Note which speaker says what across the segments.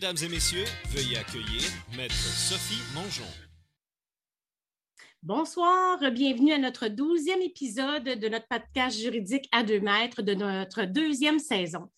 Speaker 1: Mesdames et messieurs, veuillez accueillir Maître Sophie Mongeon.
Speaker 2: Bonsoir, bienvenue à notre douzième épisode de notre podcast juridique à deux mètres de notre deuxième saison.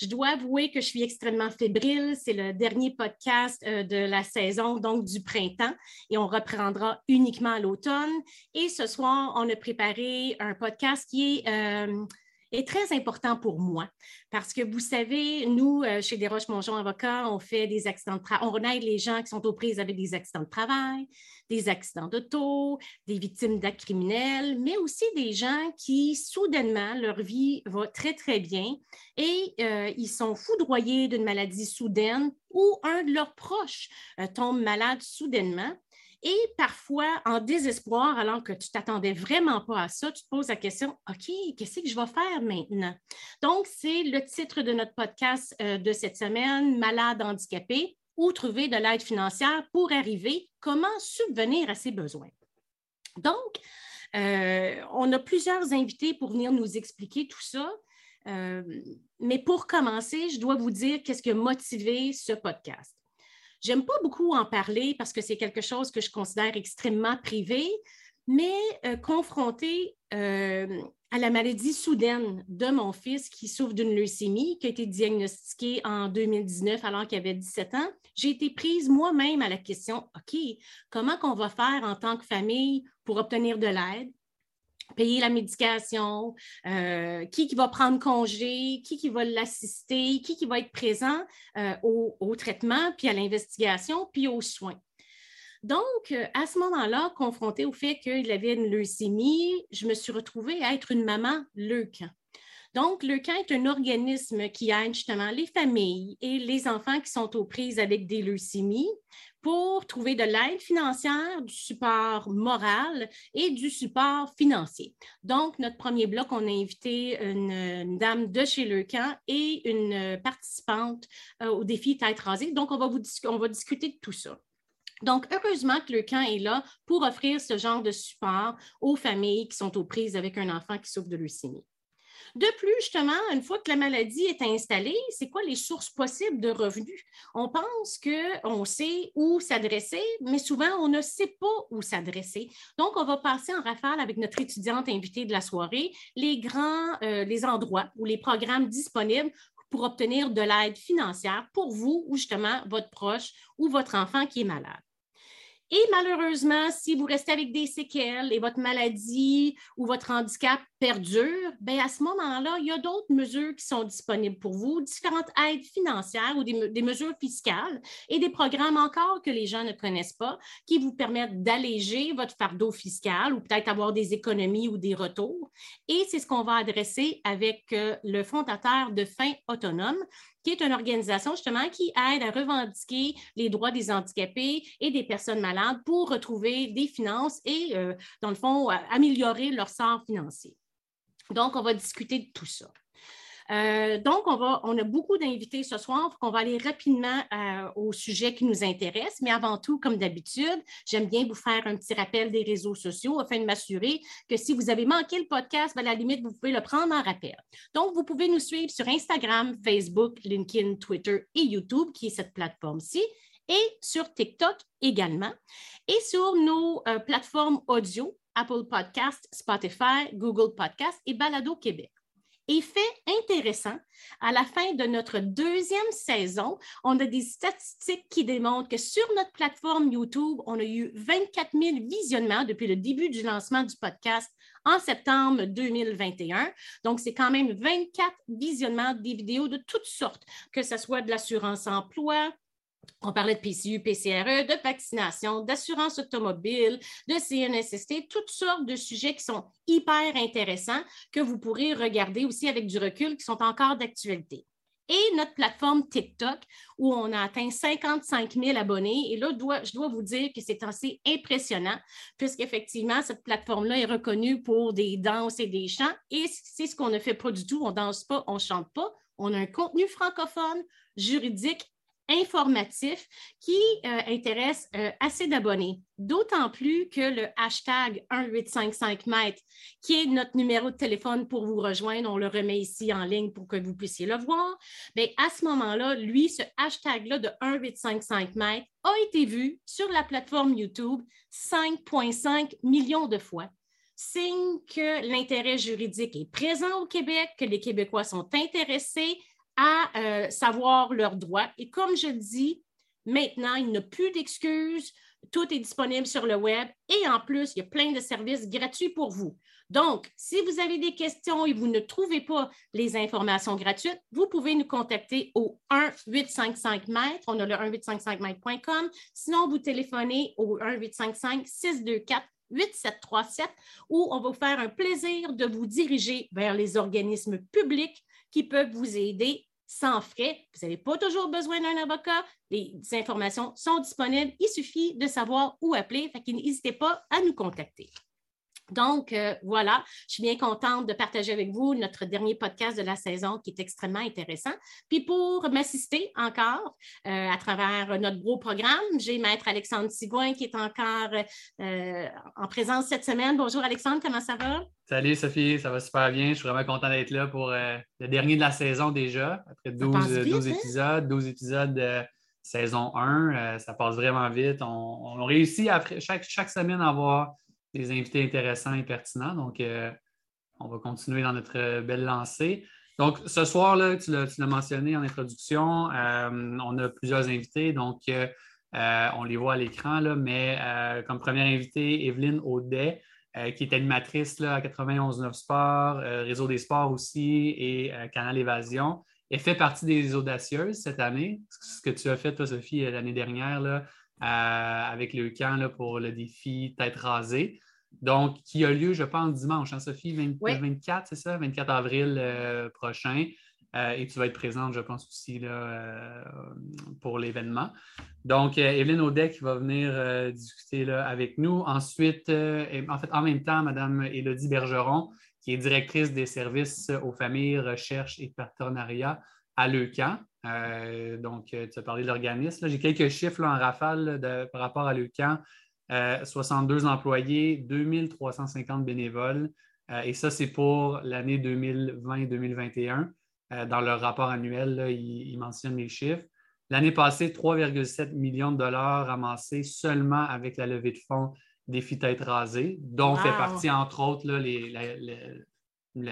Speaker 2: Je dois avouer que je suis extrêmement fébrile. C'est le dernier podcast euh, de la saison, donc du printemps, et on reprendra uniquement à l'automne. Et ce soir, on a préparé un podcast qui est euh, est très important pour moi parce que vous savez, nous, euh, chez Desroches-Mongeon Avocats, on fait des accidents de travail, on aide les gens qui sont aux prises avec des accidents de travail, des accidents d'auto, des victimes d'actes criminels, mais aussi des gens qui, soudainement, leur vie va très, très bien et euh, ils sont foudroyés d'une maladie soudaine ou un de leurs proches euh, tombe malade soudainement. Et parfois, en désespoir, alors que tu t'attendais vraiment pas à ça, tu te poses la question, OK, qu'est-ce que je vais faire maintenant? Donc, c'est le titre de notre podcast euh, de cette semaine, Malade handicapé ou trouver de l'aide financière pour arriver, comment subvenir à ses besoins. Donc, euh, on a plusieurs invités pour venir nous expliquer tout ça. Euh, mais pour commencer, je dois vous dire qu'est-ce qui a motivé ce podcast. J'aime pas beaucoup en parler parce que c'est quelque chose que je considère extrêmement privé, mais euh, confronté euh, à la maladie soudaine de mon fils qui souffre d'une leucémie, qui a été diagnostiquée en 2019 alors qu'il avait 17 ans, j'ai été prise moi-même à la question, OK, comment qu'on va faire en tant que famille pour obtenir de l'aide? Payer la médication, euh, qui, qui va prendre congé, qui, qui va l'assister, qui, qui va être présent euh, au, traitement, puis à l'investigation, puis aux soins. Donc, euh, à ce moment-là, confrontée au fait qu'il avait une leucémie, je me suis retrouvée à être une maman leucan. Donc, le camp est un organisme qui aide justement les familles et les enfants qui sont aux prises avec des leucémies pour trouver de l'aide financière, du support moral et du support financier. Donc, notre premier bloc, on a invité une, dame de chez Le Camp et une participante euh, au défi Tête rasée. Donc, on va, on va discuter de tout ça. Donc, heureusement que le camp est là pour offrir ce genre de support aux familles qui sont aux prises avec un enfant qui souffre de leucémie. De plus, justement, une fois que la maladie est installée, c'est quoi les sources possibles de revenus? On pense qu'on sait où s'adresser, mais souvent, on ne sait pas où s'adresser. Donc, on va passer en rafale avec notre étudiante invitée de la soirée les grands, euh, les endroits ou les programmes disponibles pour obtenir de l'aide financière pour vous ou justement votre proche ou votre enfant qui est malade. Et malheureusement, si vous restez avec des séquelles et votre maladie ou votre handicap perdure, bien à ce moment-là, il y a d'autres mesures qui sont disponibles pour vous, différentes aides financières ou des, mesures fiscales et des programmes encore que les gens ne connaissent pas qui vous permettent d'alléger votre fardeau fiscal ou peut-être avoir des économies ou des retours. Et c'est ce qu'on va adresser avec euh, le fondateur de Fin Autonome, qui est une organisation justement qui aide à revendiquer les droits des handicapés et des personnes malades pour retrouver des finances et, euh, dans le fond, améliorer leur sort financier. Donc, on va discuter de tout ça. Euh, donc, on, a beaucoup d'invités ce soir, on va aller rapidement euh, au sujet qui nous intéresse. Mais avant tout, comme d'habitude, j'aime bien vous faire un petit rappel des réseaux sociaux afin de m'assurer que si vous avez manqué le podcast, ben, à la limite, vous pouvez le prendre en rappel. Donc, vous pouvez nous suivre sur Instagram, Facebook, LinkedIn, Twitter et YouTube, qui est cette plateforme-ci et sur TikTok également, et sur nos euh, plateformes audio, Apple Podcast, Spotify, Google Podcast et Balado Québec. Et fait intéressant, à la fin de notre deuxième saison, on a des statistiques qui démontrent que sur notre plateforme YouTube, on a eu 24 000 visionnements depuis le début du lancement du podcast en septembre 2021. Donc, c'est quand même 24 visionnements des vidéos de toutes sortes, que ce soit de l'assurance emploi, on parlait de PCU, PCRE, de vaccination, d'assurance automobile, de CNSST, toutes sortes de sujets qui sont hyper intéressants que vous pourrez regarder aussi avec du recul qui sont encore d'actualité. Et notre plateforme TikTok, où on a atteint 55 000 abonnés. Et là, je dois vous dire que c'est assez impressionnant, puisqu'effectivement, cette plateforme-là est reconnue pour des danses et des chants. Et c'est ce qu'on ne fait pas du tout. On ne danse pas, on ne chante pas. On a un contenu francophone, juridique, informatif qui euh, intéresse euh, assez d'abonnés. D'autant plus que le hashtag 1855 mètres, qui est notre numéro de téléphone pour vous rejoindre, on le remet ici en ligne pour que vous puissiez le voir. Mais à ce moment-là, lui, ce hashtag-là de 1855 mètres a été vu sur la plateforme YouTube 5,5 millions de fois signe que l'intérêt juridique est présent au Québec, que les Québécois sont intéressés à euh, savoir leurs droits. Et comme je dis, maintenant, il n'y a plus d'excuses. Tout est disponible sur le web et en plus, il y a plein de services gratuits pour vous. Donc, si vous avez des questions et vous ne trouvez pas les informations gratuites, vous pouvez nous contacter au 1855 mètres. On a le 1855mètres.com. Sinon, vous téléphonez au 1855 624 8737 où on va vous faire un plaisir de vous diriger vers les organismes publics qui peuvent vous aider sans frais. Vous n'avez pas toujours besoin d'un avocat. Les informations sont disponibles. Il suffit de savoir où appeler. N'hésitez pas à nous contacter. Donc, euh, voilà, je suis bien contente de partager avec vous notre dernier podcast de la saison qui est extrêmement intéressant. Puis pour m'assister encore euh, à travers notre gros programme, j'ai Maître Alexandre Sigouin qui est encore euh, en présence cette semaine. Bonjour Alexandre, comment ça va?
Speaker 3: Salut Sophie, ça va super bien. Je suis vraiment content d'être là pour le dernier de la saison déjà, après 12, 12 hein? épisodes, 12 épisodes de saison 1. ça passe vraiment vite. On, réussit après chaque, chaque semaine à avoir des invités intéressants et pertinents. Donc, euh, on va continuer dans notre belle lancée. Donc, ce soir, là, tu l'as mentionné en introduction, euh, on a plusieurs invités. Donc, euh, on les voit à l'écran, mais comme première invitée, Evelyne Audet, qui est animatrice là, à 91.9 Sport, Réseau des sports aussi et Canal Évasion. Elle fait partie des audacieuses cette année. Ce que tu as fait, toi, Sophie, l'année dernière, là, euh, avec le camp là, pour le défi Tête rasée. Donc, qui a lieu, je pense, dimanche, hein, Sophie, 24, c'est ça, 24 avril euh, prochain. Euh, et tu vas être présente, je pense, aussi là, pour l'événement. Donc, Evelyne Audet qui va venir discuter là, avec nous. Ensuite, en fait, en même temps, Mme Élodie Bergeron, qui est directrice des services aux familles, recherche et partenariat à Leucan. Euh, donc, euh, tu as parlé de l'organisme. J'ai quelques chiffres en rafale par rapport à. 62 euh, employés, 2350 bénévoles. et ça, c'est pour l'année 2020-2021. dans leur rapport annuel, ils, mentionnent les chiffres. L'année passée, 3,7 millions de dollars ramassés seulement avec la levée de fonds Défi Tête Rasée, dont fait partie, entre autres, les,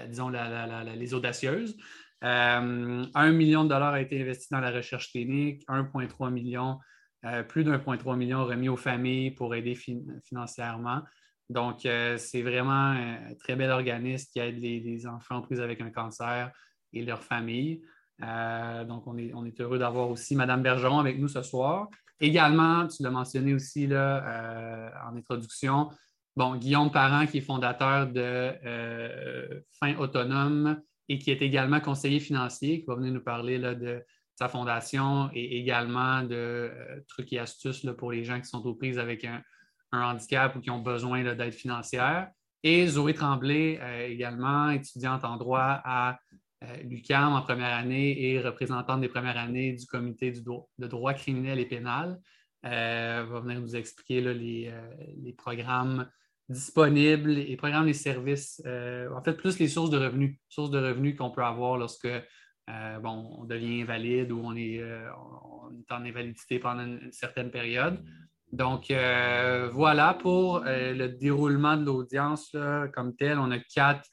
Speaker 3: disons, les audacieuses. Euh, un million de dollars a été investi dans la recherche clinique, 1,3 million, euh, plus d'1,3 million remis aux familles pour aider financièrement. Donc, euh, c'est vraiment un très bel organisme qui aide les, enfants pris avec un cancer et leurs familles. donc, on est, heureux d'avoir aussi Mme Bergeron avec nous ce soir. Également, tu l'as mentionné aussi là, en introduction, bon, Guillaume Parent, qui est fondateur de Fin Autonome, et qui est également conseiller financier, qui va venir nous parler de sa fondation et également de euh, trucs et astuces pour les gens qui sont aux prises avec un, handicap ou qui ont besoin d'aide financière. Et Zoé Tremblay, euh, également étudiante en droit à euh, l'UQAM en première année et représentante des premières années du comité de droit criminel et pénal, va venir nous expliquer les, les, programmes disponibles, les programmes, les services, euh, en fait, plus les sources de revenus, sources de revenus qu'on peut avoir lorsque euh, bon, on devient invalide ou on est, euh, est, en invalidité pendant une, certaine période. Donc, voilà pour le déroulement de l'audience comme tel. On a quatre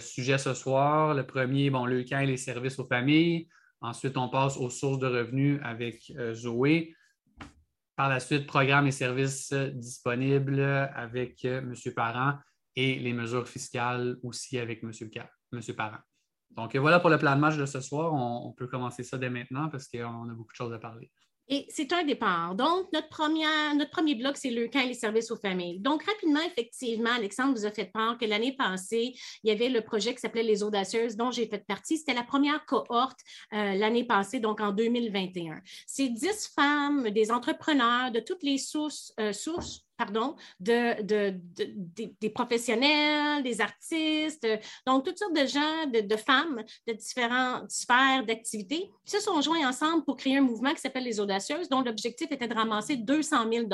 Speaker 3: sujets ce soir. Le premier, bon, le camp et les services aux familles. Ensuite, on passe aux sources de revenus avec Zoé. Par la suite, programmes et services disponibles avec euh, M. Parent et les mesures fiscales aussi avec M. Parent. Donc voilà pour le plan de match de ce soir. on peut commencer ça dès maintenant parce qu'on a beaucoup de choses à parler.
Speaker 2: Et c'est un départ. Donc, notre, premier bloc, c'est le camp et les services aux familles. Donc, rapidement, effectivement, Alexandre vous a fait part que l'année passée, il y avait le projet qui s'appelait Les Audacieuses, dont j'ai fait partie. C'était la première cohorte euh, l'année passée, donc en 2021. C'est dix femmes, des entrepreneurs de toutes les sources, euh, sources pardon, de, des professionnels, des artistes, donc toutes sortes de gens, de, femmes de différentes sphères d'activité se sont joints ensemble pour créer un mouvement qui s'appelle les Audacieuses, dont l'objectif était de ramasser 200 000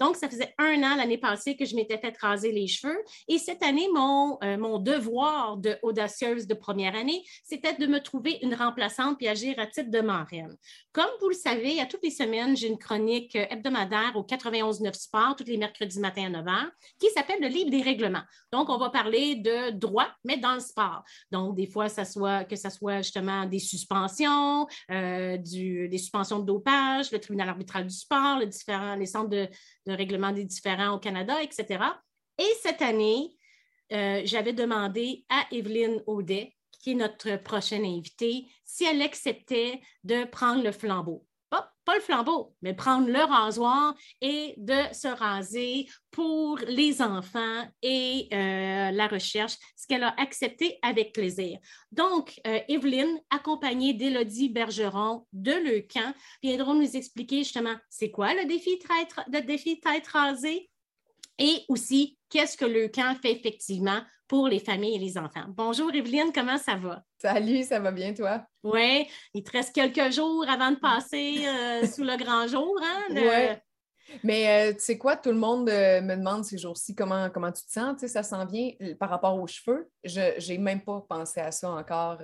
Speaker 2: Donc, ça faisait un an l'année passée que je m'étais fait raser les cheveux et cette année, mon, euh, mon devoir de audacieuse de première année, c'était de me trouver une remplaçante puis agir à titre de marraine. Comme vous le savez, à toutes les semaines, j'ai une chronique hebdomadaire au 91.9 Sport, toutes les mercredi matin à 9 h, qui s'appelle le livre des règlements. Donc, on va parler de droit, mais dans le sport. Donc, des fois, ça soit, que ce soit justement des suspensions, euh, du, des suspensions de dopage, le tribunal arbitral du sport, les, centres de, règlement des différents au Canada, etc. Et cette année, euh, j'avais demandé à Evelyne Audet, qui est notre prochaine invitée, si elle acceptait de prendre le flambeau pas le flambeau, mais prendre le rasoir et de se raser pour les enfants et euh, la recherche, ce qu'elle a accepté avec plaisir. Donc, euh, Evelyne, accompagnée d'Élodie Bergeron de Leucan, viendront nous expliquer justement c'est quoi le défi tête, le défi tête rasée et aussi qu'est-ce que Leucan fait effectivement pour les familles et les enfants. Bonjour Evelyne, comment ça va?
Speaker 4: Salut, ça va bien toi?
Speaker 2: Oui, il te reste quelques jours avant de passer euh, sous le grand jour. Hein,
Speaker 4: Oui. Mais euh, tu sais quoi, tout le monde euh, me demande ces jours-ci comment, comment tu te sens. Tu sais, ça s'en vient par rapport aux cheveux. Je n'ai même pas pensé à ça encore.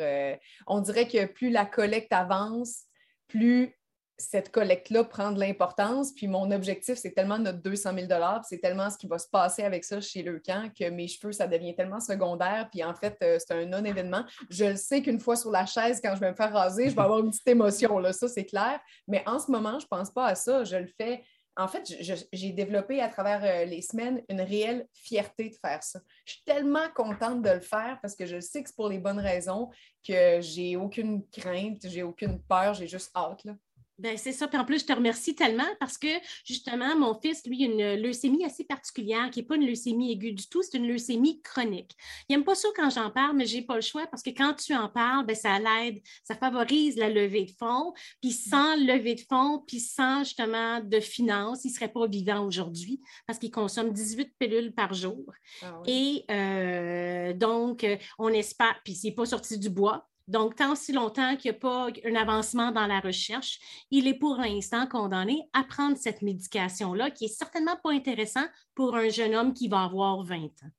Speaker 4: on dirait que plus la collecte avance, plus cette collecte-là prend de l'importance. Puis mon objectif, c'est tellement notre 200 000 c'est tellement ce qui va se passer avec ça chez le camp que mes cheveux, ça devient tellement secondaire. Puis en fait, euh, c'est un non-événement. Je le sais qu'une fois sur la chaise, quand je vais me faire raser, je vais avoir une petite émotion, là, ça c'est clair. Mais en ce moment, je ne pense pas à ça. Je le fais. En fait, j'ai développé à travers euh, les semaines une réelle fierté de faire ça. Je suis tellement contente de le faire parce que je sais que c'est pour les bonnes raisons, que j'ai aucune crainte, j'ai aucune peur, j'ai juste hâte. Là.
Speaker 2: Ben, c'est ça. Puis en plus, je te remercie tellement parce que justement, mon fils, lui, a une leucémie assez particulière qui n'est pas une leucémie aiguë du tout, c'est une leucémie chronique. Il n'aime pas ça quand j'en parle, mais je n'ai pas le choix parce que quand tu en parles, ben, ça l'aide, ça favorise la levée de fonds. Puis sans levée de fonds, puis sans justement de finances, il ne serait pas vivant aujourd'hui parce qu'il consomme 18 pilules par jour. Ah Et euh, donc, on espère, puis n'est pas sorti du bois, donc, tant si longtemps qu'il n'y a pas un avancement dans la recherche, il est pour l'instant condamné à prendre cette médication-là, qui est certainement pas intéressant pour un jeune homme qui va avoir 20 ans.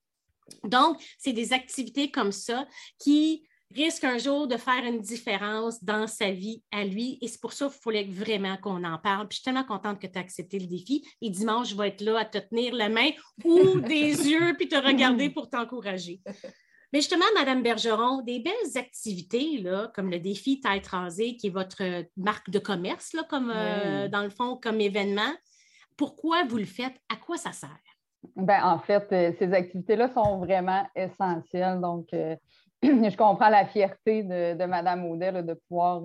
Speaker 2: Donc, c'est des activités comme ça qui risquent un jour de faire une différence dans sa vie à lui. Et c'est pour ça qu'il fallait vraiment qu'on en parle. Puis je suis tellement contente que tu aies accepté le défi. Et dimanche, je vais être là à te tenir la main ou des yeux puis te regarder pour t'encourager. Mais justement, Madame Bergeron, des belles activités, là, comme le défi Tête rasée, qui est votre marque de commerce, là, comme, euh, dans le fond, comme événement. Pourquoi vous le faites? À quoi ça sert?
Speaker 5: Ben, en fait, euh, ces activités-là sont vraiment essentielles. Donc, euh, je comprends la fierté de, de Mme Audet de pouvoir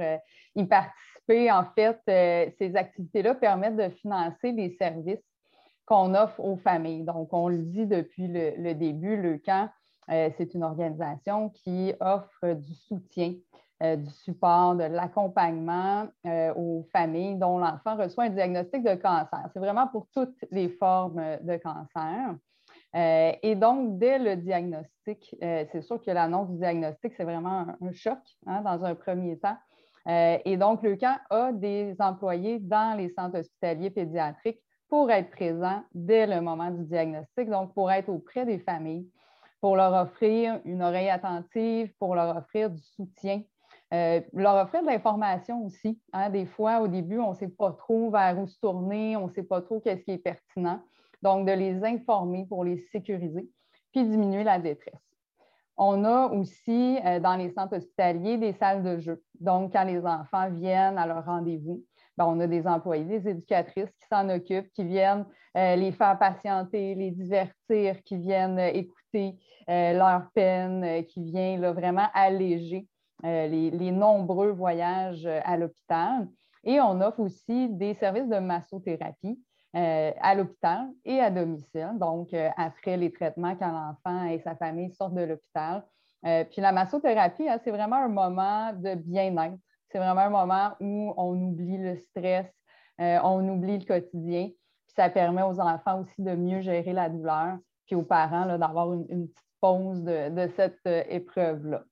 Speaker 5: y participer. En fait, ces activités-là permettent de financer les services qu'on offre aux familles. Donc, on le dit depuis le, le début, le camp c'est une organisation qui offre du soutien, euh, du support, de l'accompagnement euh, aux familles dont l'enfant reçoit un diagnostic de cancer. C'est vraiment pour toutes les formes de cancer. et donc, dès le diagnostic, c'est sûr que l'annonce du diagnostic, c'est vraiment un, choc hein, dans un premier temps. et donc, le camp a des employés dans les centres hospitaliers pédiatriques pour être présents dès le moment du diagnostic, donc pour être auprès des familles, pour leur offrir une oreille attentive, pour leur offrir du soutien, euh, leur offrir de l'information aussi. Hein. Des fois, au début, on ne sait pas trop vers où se tourner, on ne sait pas trop qu'est-ce qui est pertinent. Donc, de les informer pour les sécuriser, puis diminuer la détresse. On a aussi euh, dans les centres hospitaliers des salles de jeu. Donc, quand les enfants viennent à leur rendez-vous, ben, on a des employés, des éducatrices qui s'en occupent, qui viennent euh, les faire patienter, les divertir, qui viennent écouter euh, leur peine, euh, qui vient vraiment alléger euh, les, nombreux voyages à l'hôpital. Et on offre aussi des services de massothérapie à l'hôpital et à domicile, donc après les traitements quand l'enfant et sa famille sortent de l'hôpital. puis la massothérapie, hein, c'est vraiment un moment de bien-être. C'est vraiment un moment où on oublie le stress, on oublie le quotidien. Puis ça permet aux enfants aussi de mieux gérer la douleur, puis aux parents d'avoir une, petite pause de cette épreuve-là.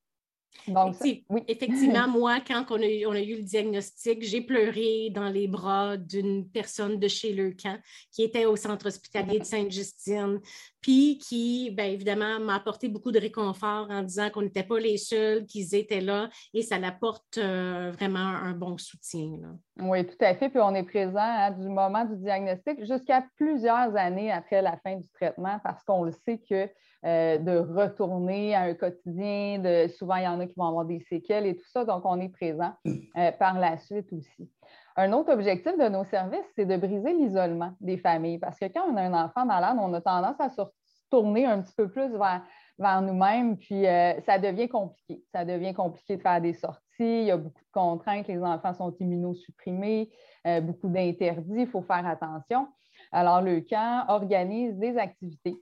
Speaker 2: Oui. Effectivement, moi, quand on a, eu, le diagnostic, j'ai pleuré dans les bras d'une personne de chez Le Camp qui était au centre hospitalier de Sainte-Justine, puis qui, bien évidemment, m'a apporté beaucoup de réconfort en disant qu'on n'était pas les seuls, qu'ils étaient là et ça apporte euh, vraiment un bon soutien.
Speaker 5: Oui, tout à fait. Puis on est présent hein, du moment du diagnostic jusqu'à plusieurs années après la fin du traitement parce qu'on le sait que euh, de retourner à un quotidien. De, souvent, il y en a qui vont avoir des séquelles et tout ça, donc on est présent euh, par la suite aussi. Un autre objectif de nos services, c'est de briser l'isolement des familles parce que quand on a un enfant malade, on a tendance à se tourner un petit peu plus vers, nous-mêmes, puis euh, ça devient compliqué. Ça devient compliqué de faire des sorties, il y a beaucoup de contraintes, les enfants sont immunosupprimés, beaucoup d'interdits, il faut faire attention. Alors, le camp organise des activités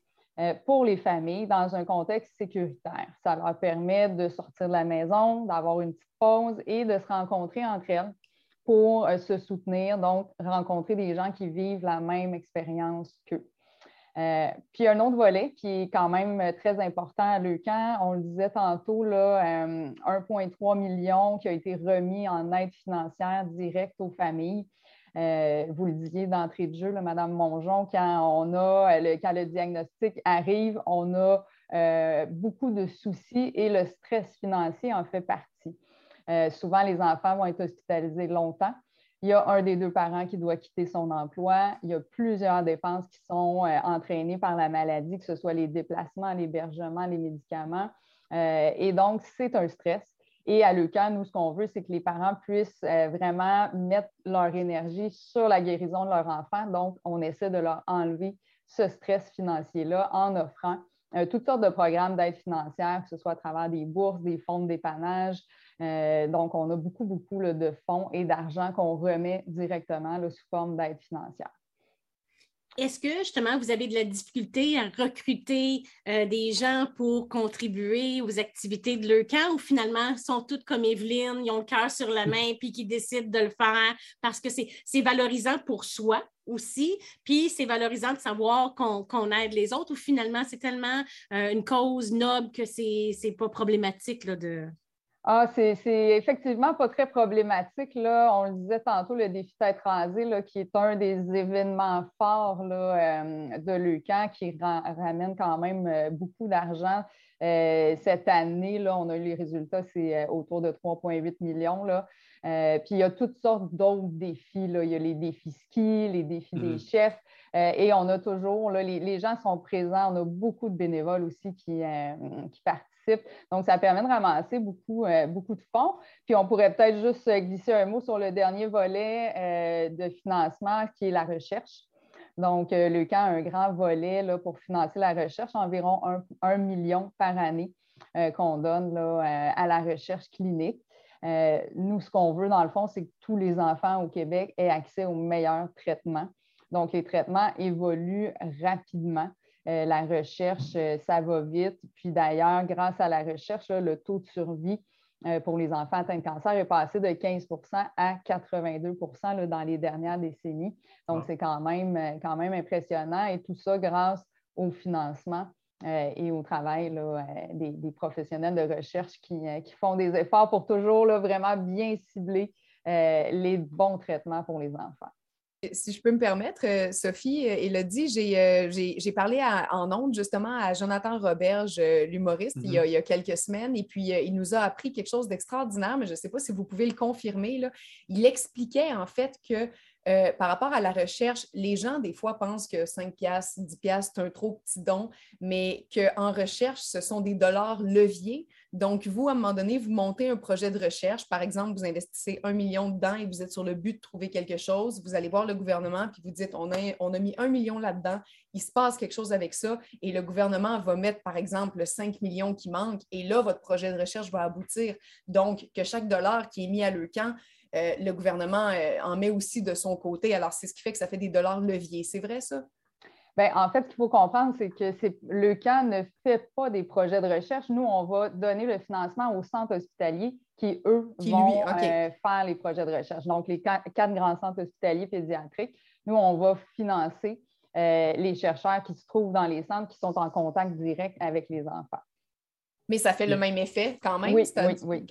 Speaker 5: pour les familles dans un contexte sécuritaire. Ça leur permet de sortir de la maison, d'avoir une petite pause et de se rencontrer entre elles pour euh, se soutenir, donc rencontrer des gens qui vivent la même expérience qu'eux. Euh, puis un autre volet qui est quand même très important à Leucan, on le disait tantôt, 1,3 million qui a été remis en aide financière directe aux familles. Euh, vous le disiez d'entrée de jeu, là, Madame Mongeon, quand, on a le, quand le diagnostic arrive, on a euh, beaucoup de soucis et le stress financier en fait partie. Euh, souvent, les enfants vont être hospitalisés longtemps. Il y a un des deux parents qui doit quitter son emploi. Il y a plusieurs dépenses qui sont entraînées par la maladie, que ce soit les déplacements, l'hébergement, les médicaments. et donc, c'est un stress. Et à l'EUCAN, nous, ce qu'on veut, c'est que les parents puissent euh, vraiment mettre leur énergie sur la guérison de leur enfant. Donc, on essaie de leur enlever ce stress financier-là en offrant euh, toutes sortes de programmes d'aide financière, que ce soit à travers des bourses, des fonds de dépannage. Euh, donc, on a beaucoup, beaucoup de fonds et d'argent qu'on remet directement sous forme d'aide financière.
Speaker 2: Est-ce que justement vous avez de la difficulté à recruter euh, des gens pour contribuer aux activités de leur camp ou finalement sont toutes comme Evelyne, ils ont le cœur sur la main puis qui décident de le faire parce que c'est valorisant pour soi aussi, puis c'est valorisant de savoir qu'on aide les autres ou finalement c'est tellement euh, une cause noble que c'est pas problématique là, de.
Speaker 5: Ah, c'est effectivement pas très problématique. Là. On le disait tantôt, le défi tête rasée, là, qui est un des événements forts là, euh, de l'UQAM, qui ramène quand même euh, beaucoup d'argent. Euh, cette année, là, on a eu les résultats, c'est autour de 3,8 millions. Là. puis il y a toutes sortes d'autres défis. Là. Il y a les défis ski, les défis des mmh. chefs. et on a toujours, là, les, les, gens sont présents. On a beaucoup de bénévoles aussi qui, qui participent donc, ça permet de ramasser beaucoup, euh, beaucoup de fonds. Puis, on pourrait peut-être juste glisser un mot sur le dernier volet euh, de financement qui est la recherche. Donc, euh, le camp a un grand volet là, pour financer la recherche, environ un, million par année qu'on donne là, à la recherche clinique. nous, ce qu'on veut, dans le fond, c'est que tous les enfants au Québec aient accès aux meilleurs traitements. Donc, les traitements évoluent rapidement. Euh, la recherche, euh, ça va vite. Puis d'ailleurs, grâce à la recherche, le taux de survie euh, pour les enfants atteints de cancer est passé de 15% à 82% dans les dernières décennies. Donc, c'est quand même, quand même impressionnant et tout ça grâce au financement et au travail des, professionnels de recherche qui, font des efforts pour toujours vraiment bien cibler les bons traitements pour les enfants
Speaker 4: si je peux me permettre, euh, Sophie euh, dit, euh, j'ai parlé en ondes justement à Jonathan Roberge, l'humoriste, il, il, y a quelques semaines, et puis il nous a appris quelque chose d'extraordinaire, mais je ne sais pas si vous pouvez le confirmer. Là. Il expliquait en fait que euh, par rapport à la recherche, les gens, des fois, pensent que 5 piastres, 10 piastres, c'est un trop petit don, mais qu'en recherche, ce sont des dollars leviers. Donc, vous, à un moment donné, vous montez un projet de recherche. Par exemple, vous investissez un million dedans et vous êtes sur le but de trouver quelque chose. Vous allez voir le gouvernement puis vous dites, on a, a mis un million là-dedans, il se passe quelque chose avec ça et le gouvernement va mettre, par exemple, 5 millions qui manquent et là, votre projet de recherche va aboutir. Donc, que chaque dollar qui est mis à le camp, euh, le gouvernement euh, en met aussi de son côté. Alors, c'est ce qui fait que ça fait des dollars leviers. C'est vrai, ça?
Speaker 5: Bien, en fait, ce qu'il faut comprendre, c'est que le camp ne fait pas des projets de recherche. Nous, on va donner le financement aux centres hospitaliers qui, eux, vont euh, faire les projets de recherche. Donc, les quatre grands centres hospitaliers pédiatriques. nous, on va financer les chercheurs qui se trouvent dans les centres, qui sont en contact direct avec les enfants.
Speaker 4: Mais ça fait le même effet quand même?
Speaker 5: Oui, oui,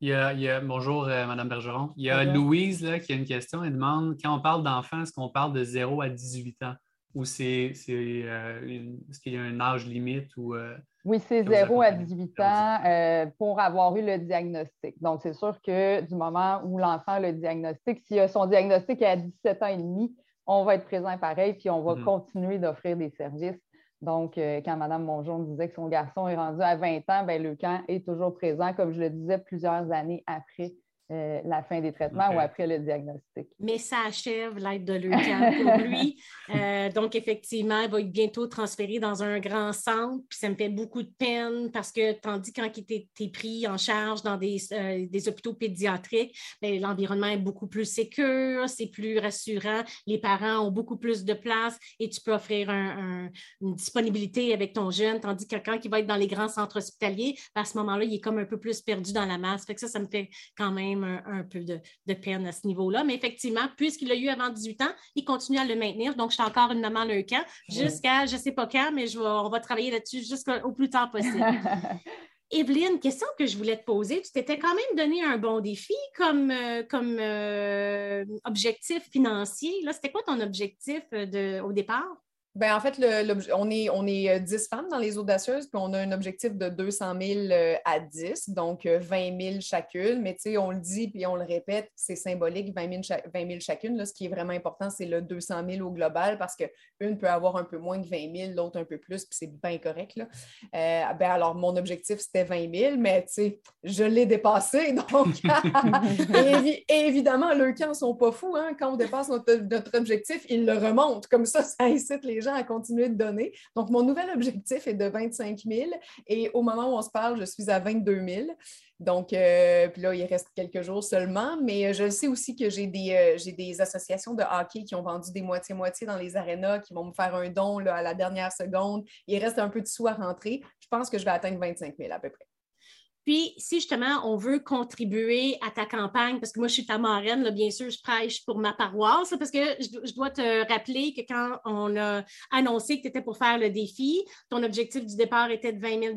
Speaker 3: Il y a, bonjour, Mme Bergeron. Il y a Louise là, qui a une question. Elle demande quand on parle d'enfants, est-ce qu'on parle de 0 à 18 ans? Ou c'est, euh, est-ce qu'il y a un âge limite ou. Euh,
Speaker 5: oui, c'est 0 à 18 ans euh, pour avoir eu le diagnostic. Donc, c'est sûr que du moment où l'enfant a le diagnostic, s'il a son diagnostic à 17 ans et demi, on va être présent pareil, puis on va mm-hmm. continuer d'offrir des services. Donc, quand Mme Mongeon disait que son garçon est rendu à 20 ans, bien, le camp est toujours présent, comme je le disais, plusieurs années après euh, la fin des traitements ou après le diagnostic.
Speaker 2: Mais ça achève l'aide de Leucan pour lui. Euh, donc, effectivement, il va être bientôt transféré dans un grand centre. Puis ça me fait beaucoup de peine parce que, tandis quand il était pris en charge dans des, euh, des hôpitaux pédiatriques, ben, l'environnement est beaucoup plus sécur, c'est plus rassurant. Les parents ont beaucoup plus de place et tu peux offrir une disponibilité avec ton jeune. Tandis que quand il va être dans les grands centres hospitaliers, à ce moment-là, il est comme un peu plus perdu dans la masse. Fait que ça, ça me fait quand même un, peu de, peine à ce niveau-là. Mais effectivement, puisqu'il a eu avant 18 ans, il continue à le maintenir. Donc, je suis encore une maman le camp jusqu'à je ne sais pas quand, mais je on va travailler là-dessus jusqu'au plus tard possible. Evelyne, question que je voulais te poser. Tu t'étais quand même donné un bon défi comme, euh, comme euh, objectif financier. C'était quoi ton objectif euh, de, au départ?
Speaker 4: Ben, en fait, on est, on est 10 euh, femmes dans les audacieuses, puis on a un objectif de 200 000 euh, à 10, donc 20 euh, 000 chacune. Mais tu sais, on le dit puis on le répète, c'est symbolique, 20 000, chacune. Là, ce qui est vraiment important, c'est le 200 000 au global parce qu'une peut avoir un peu moins que 20 000, l'autre un peu plus, puis c'est bien correct. Là. ben, alors, mon objectif, c'était 20 000, mais tu sais, je l'ai dépassé. Donc, évidemment, leurs camps ne sont pas fous. Hein? Quand on dépasse notre, notre objectif, ils le remontent. Comme ça, ça incite les gens à continuer de donner. Donc, mon nouvel objectif est de 25 000 et au moment où on se parle, je suis à 22 000. Donc, euh, puis là, il reste quelques jours seulement, mais je sais aussi que j'ai des, euh, associations de hockey qui ont vendu des moitiés-moitiés dans les arénas, qui vont me faire un don à la dernière seconde. Il reste un peu de sous à rentrer. Je pense que je vais atteindre 25 000 à peu près.
Speaker 2: Puis, si justement on veut contribuer à ta campagne, parce que moi, je suis ta marraine, là, bien sûr, je prêche pour ma paroisse, parce que je, dois te rappeler que quand on a annoncé que tu étais pour faire le défi, ton objectif du départ était de 20 000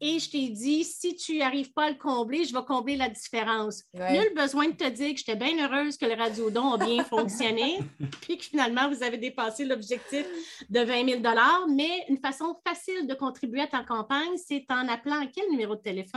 Speaker 2: et je t'ai dit, si tu n'arrives pas à le combler, je vais combler la différence. Nul besoin de te dire que j'étais bien heureuse que le radiodon a bien fonctionné, puis que finalement, vous avez dépassé l'objectif de 20 000 mais une façon facile de contribuer à ta campagne, c'est en appelant à quel numéro de téléphone?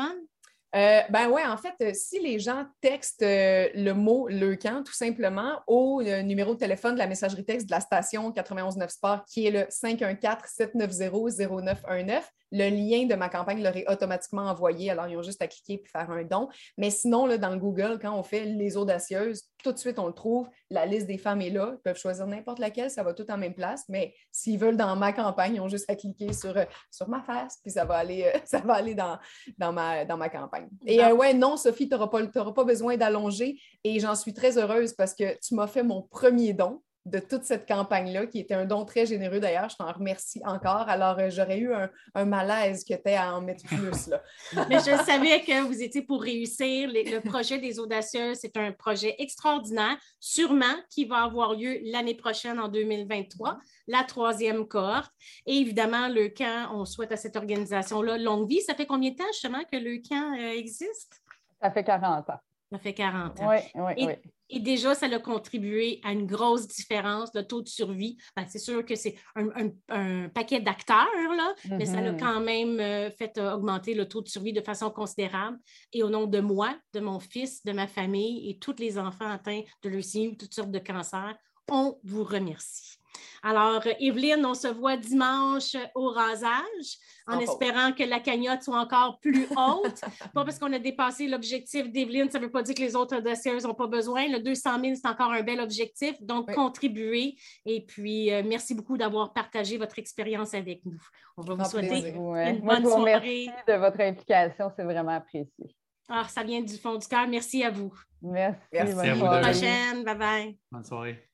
Speaker 4: Euh, ben ouais, en fait, euh, si les gens textent euh, le mot le camp tout simplement au numéro de téléphone de la messagerie texte de la station 919 Sport, qui est le 514-790-0919, le lien de ma campagne leur est automatiquement envoyé. Alors, ils ont juste à cliquer et faire un don. Mais sinon, là, dans le Google, quand on fait les audacieuses, tout de suite, on le trouve. La liste des femmes est là. Ils peuvent choisir n'importe laquelle. Ça va tout en même place. Mais s'ils veulent dans ma campagne, ils ont juste à cliquer sur, euh, sur ma face. Puis ça va aller, euh, ça va aller dans, dans, ma, dans ma campagne. Et euh, ouais, non, Sophie, tu n'auras pas, pas besoin d'allonger. Et j'en suis très heureuse parce que tu m'as fait mon premier don de toute cette campagne-là, qui était un don très généreux d'ailleurs. Je t'en remercie encore. Alors, euh, j'aurais eu un, malaise que tu à en mettre plus. Là.
Speaker 2: Mais je savais que vous étiez pour réussir. le projet des Audacieux, c'est un projet extraordinaire, sûrement qui va avoir lieu l'année prochaine, en 2023, la troisième cohorte. Et évidemment, le camp, on souhaite à cette organisation-là longue vie. Ça fait combien de temps justement que le camp euh, existe?
Speaker 5: Ça fait 40 ans.
Speaker 2: Ça fait 40 ans.
Speaker 5: Oui, oui,
Speaker 2: et,
Speaker 5: oui.
Speaker 2: Et déjà, ça a contribué à une grosse différence de taux de survie. Ben, c'est sûr que c'est un, paquet d'acteurs, là, mais ça a mm-hmm. quand même euh, fait euh, augmenter le taux de survie de façon considérable. Et au nom de moi, de mon fils, de ma famille et tous les enfants atteints de leucémie ou toutes sortes de cancers, on vous remercie. Alors, Evelyne, on se voit dimanche au rasage, en espérant que la cagnotte soit encore plus haute. pas parce qu'on a dépassé l'objectif d'Evelyne, ça ne veut pas dire que les autres dossiers n'ont pas besoin. Le 200 000, c'est encore un bel objectif. Donc, contribuez. Et puis, euh, merci beaucoup d'avoir partagé votre expérience avec nous. On va vous souhaiter une bonne soirée.
Speaker 5: de votre implication, c'est vraiment apprécié.
Speaker 2: Ah, ça vient du fond du cœur. Merci à vous.
Speaker 5: Merci.
Speaker 3: Merci
Speaker 2: à vous. À la prochaine. Bye bye.
Speaker 3: Bonne soirée.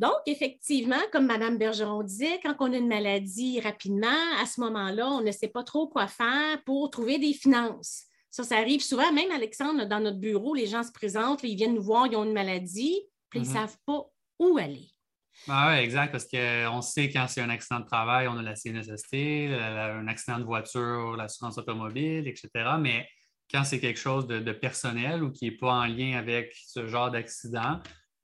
Speaker 2: Donc, effectivement, comme Mme Bergeron disait, quand on a une maladie rapidement, à ce moment-là, on ne sait pas trop quoi faire pour trouver des finances. Ça, ça arrive souvent, même Alexandre, dans notre bureau, les gens se présentent, ils viennent nous voir, ils ont une maladie, puis ils ne mm-hmm. savent pas où aller.
Speaker 3: Ah oui, exact, parce qu'on sait quand c'est un accident de travail, on a la CNSST, un accident de voiture, l'assurance automobile, etc. Mais quand c'est quelque chose de, personnel ou qui n'est pas en lien avec ce genre d'accident,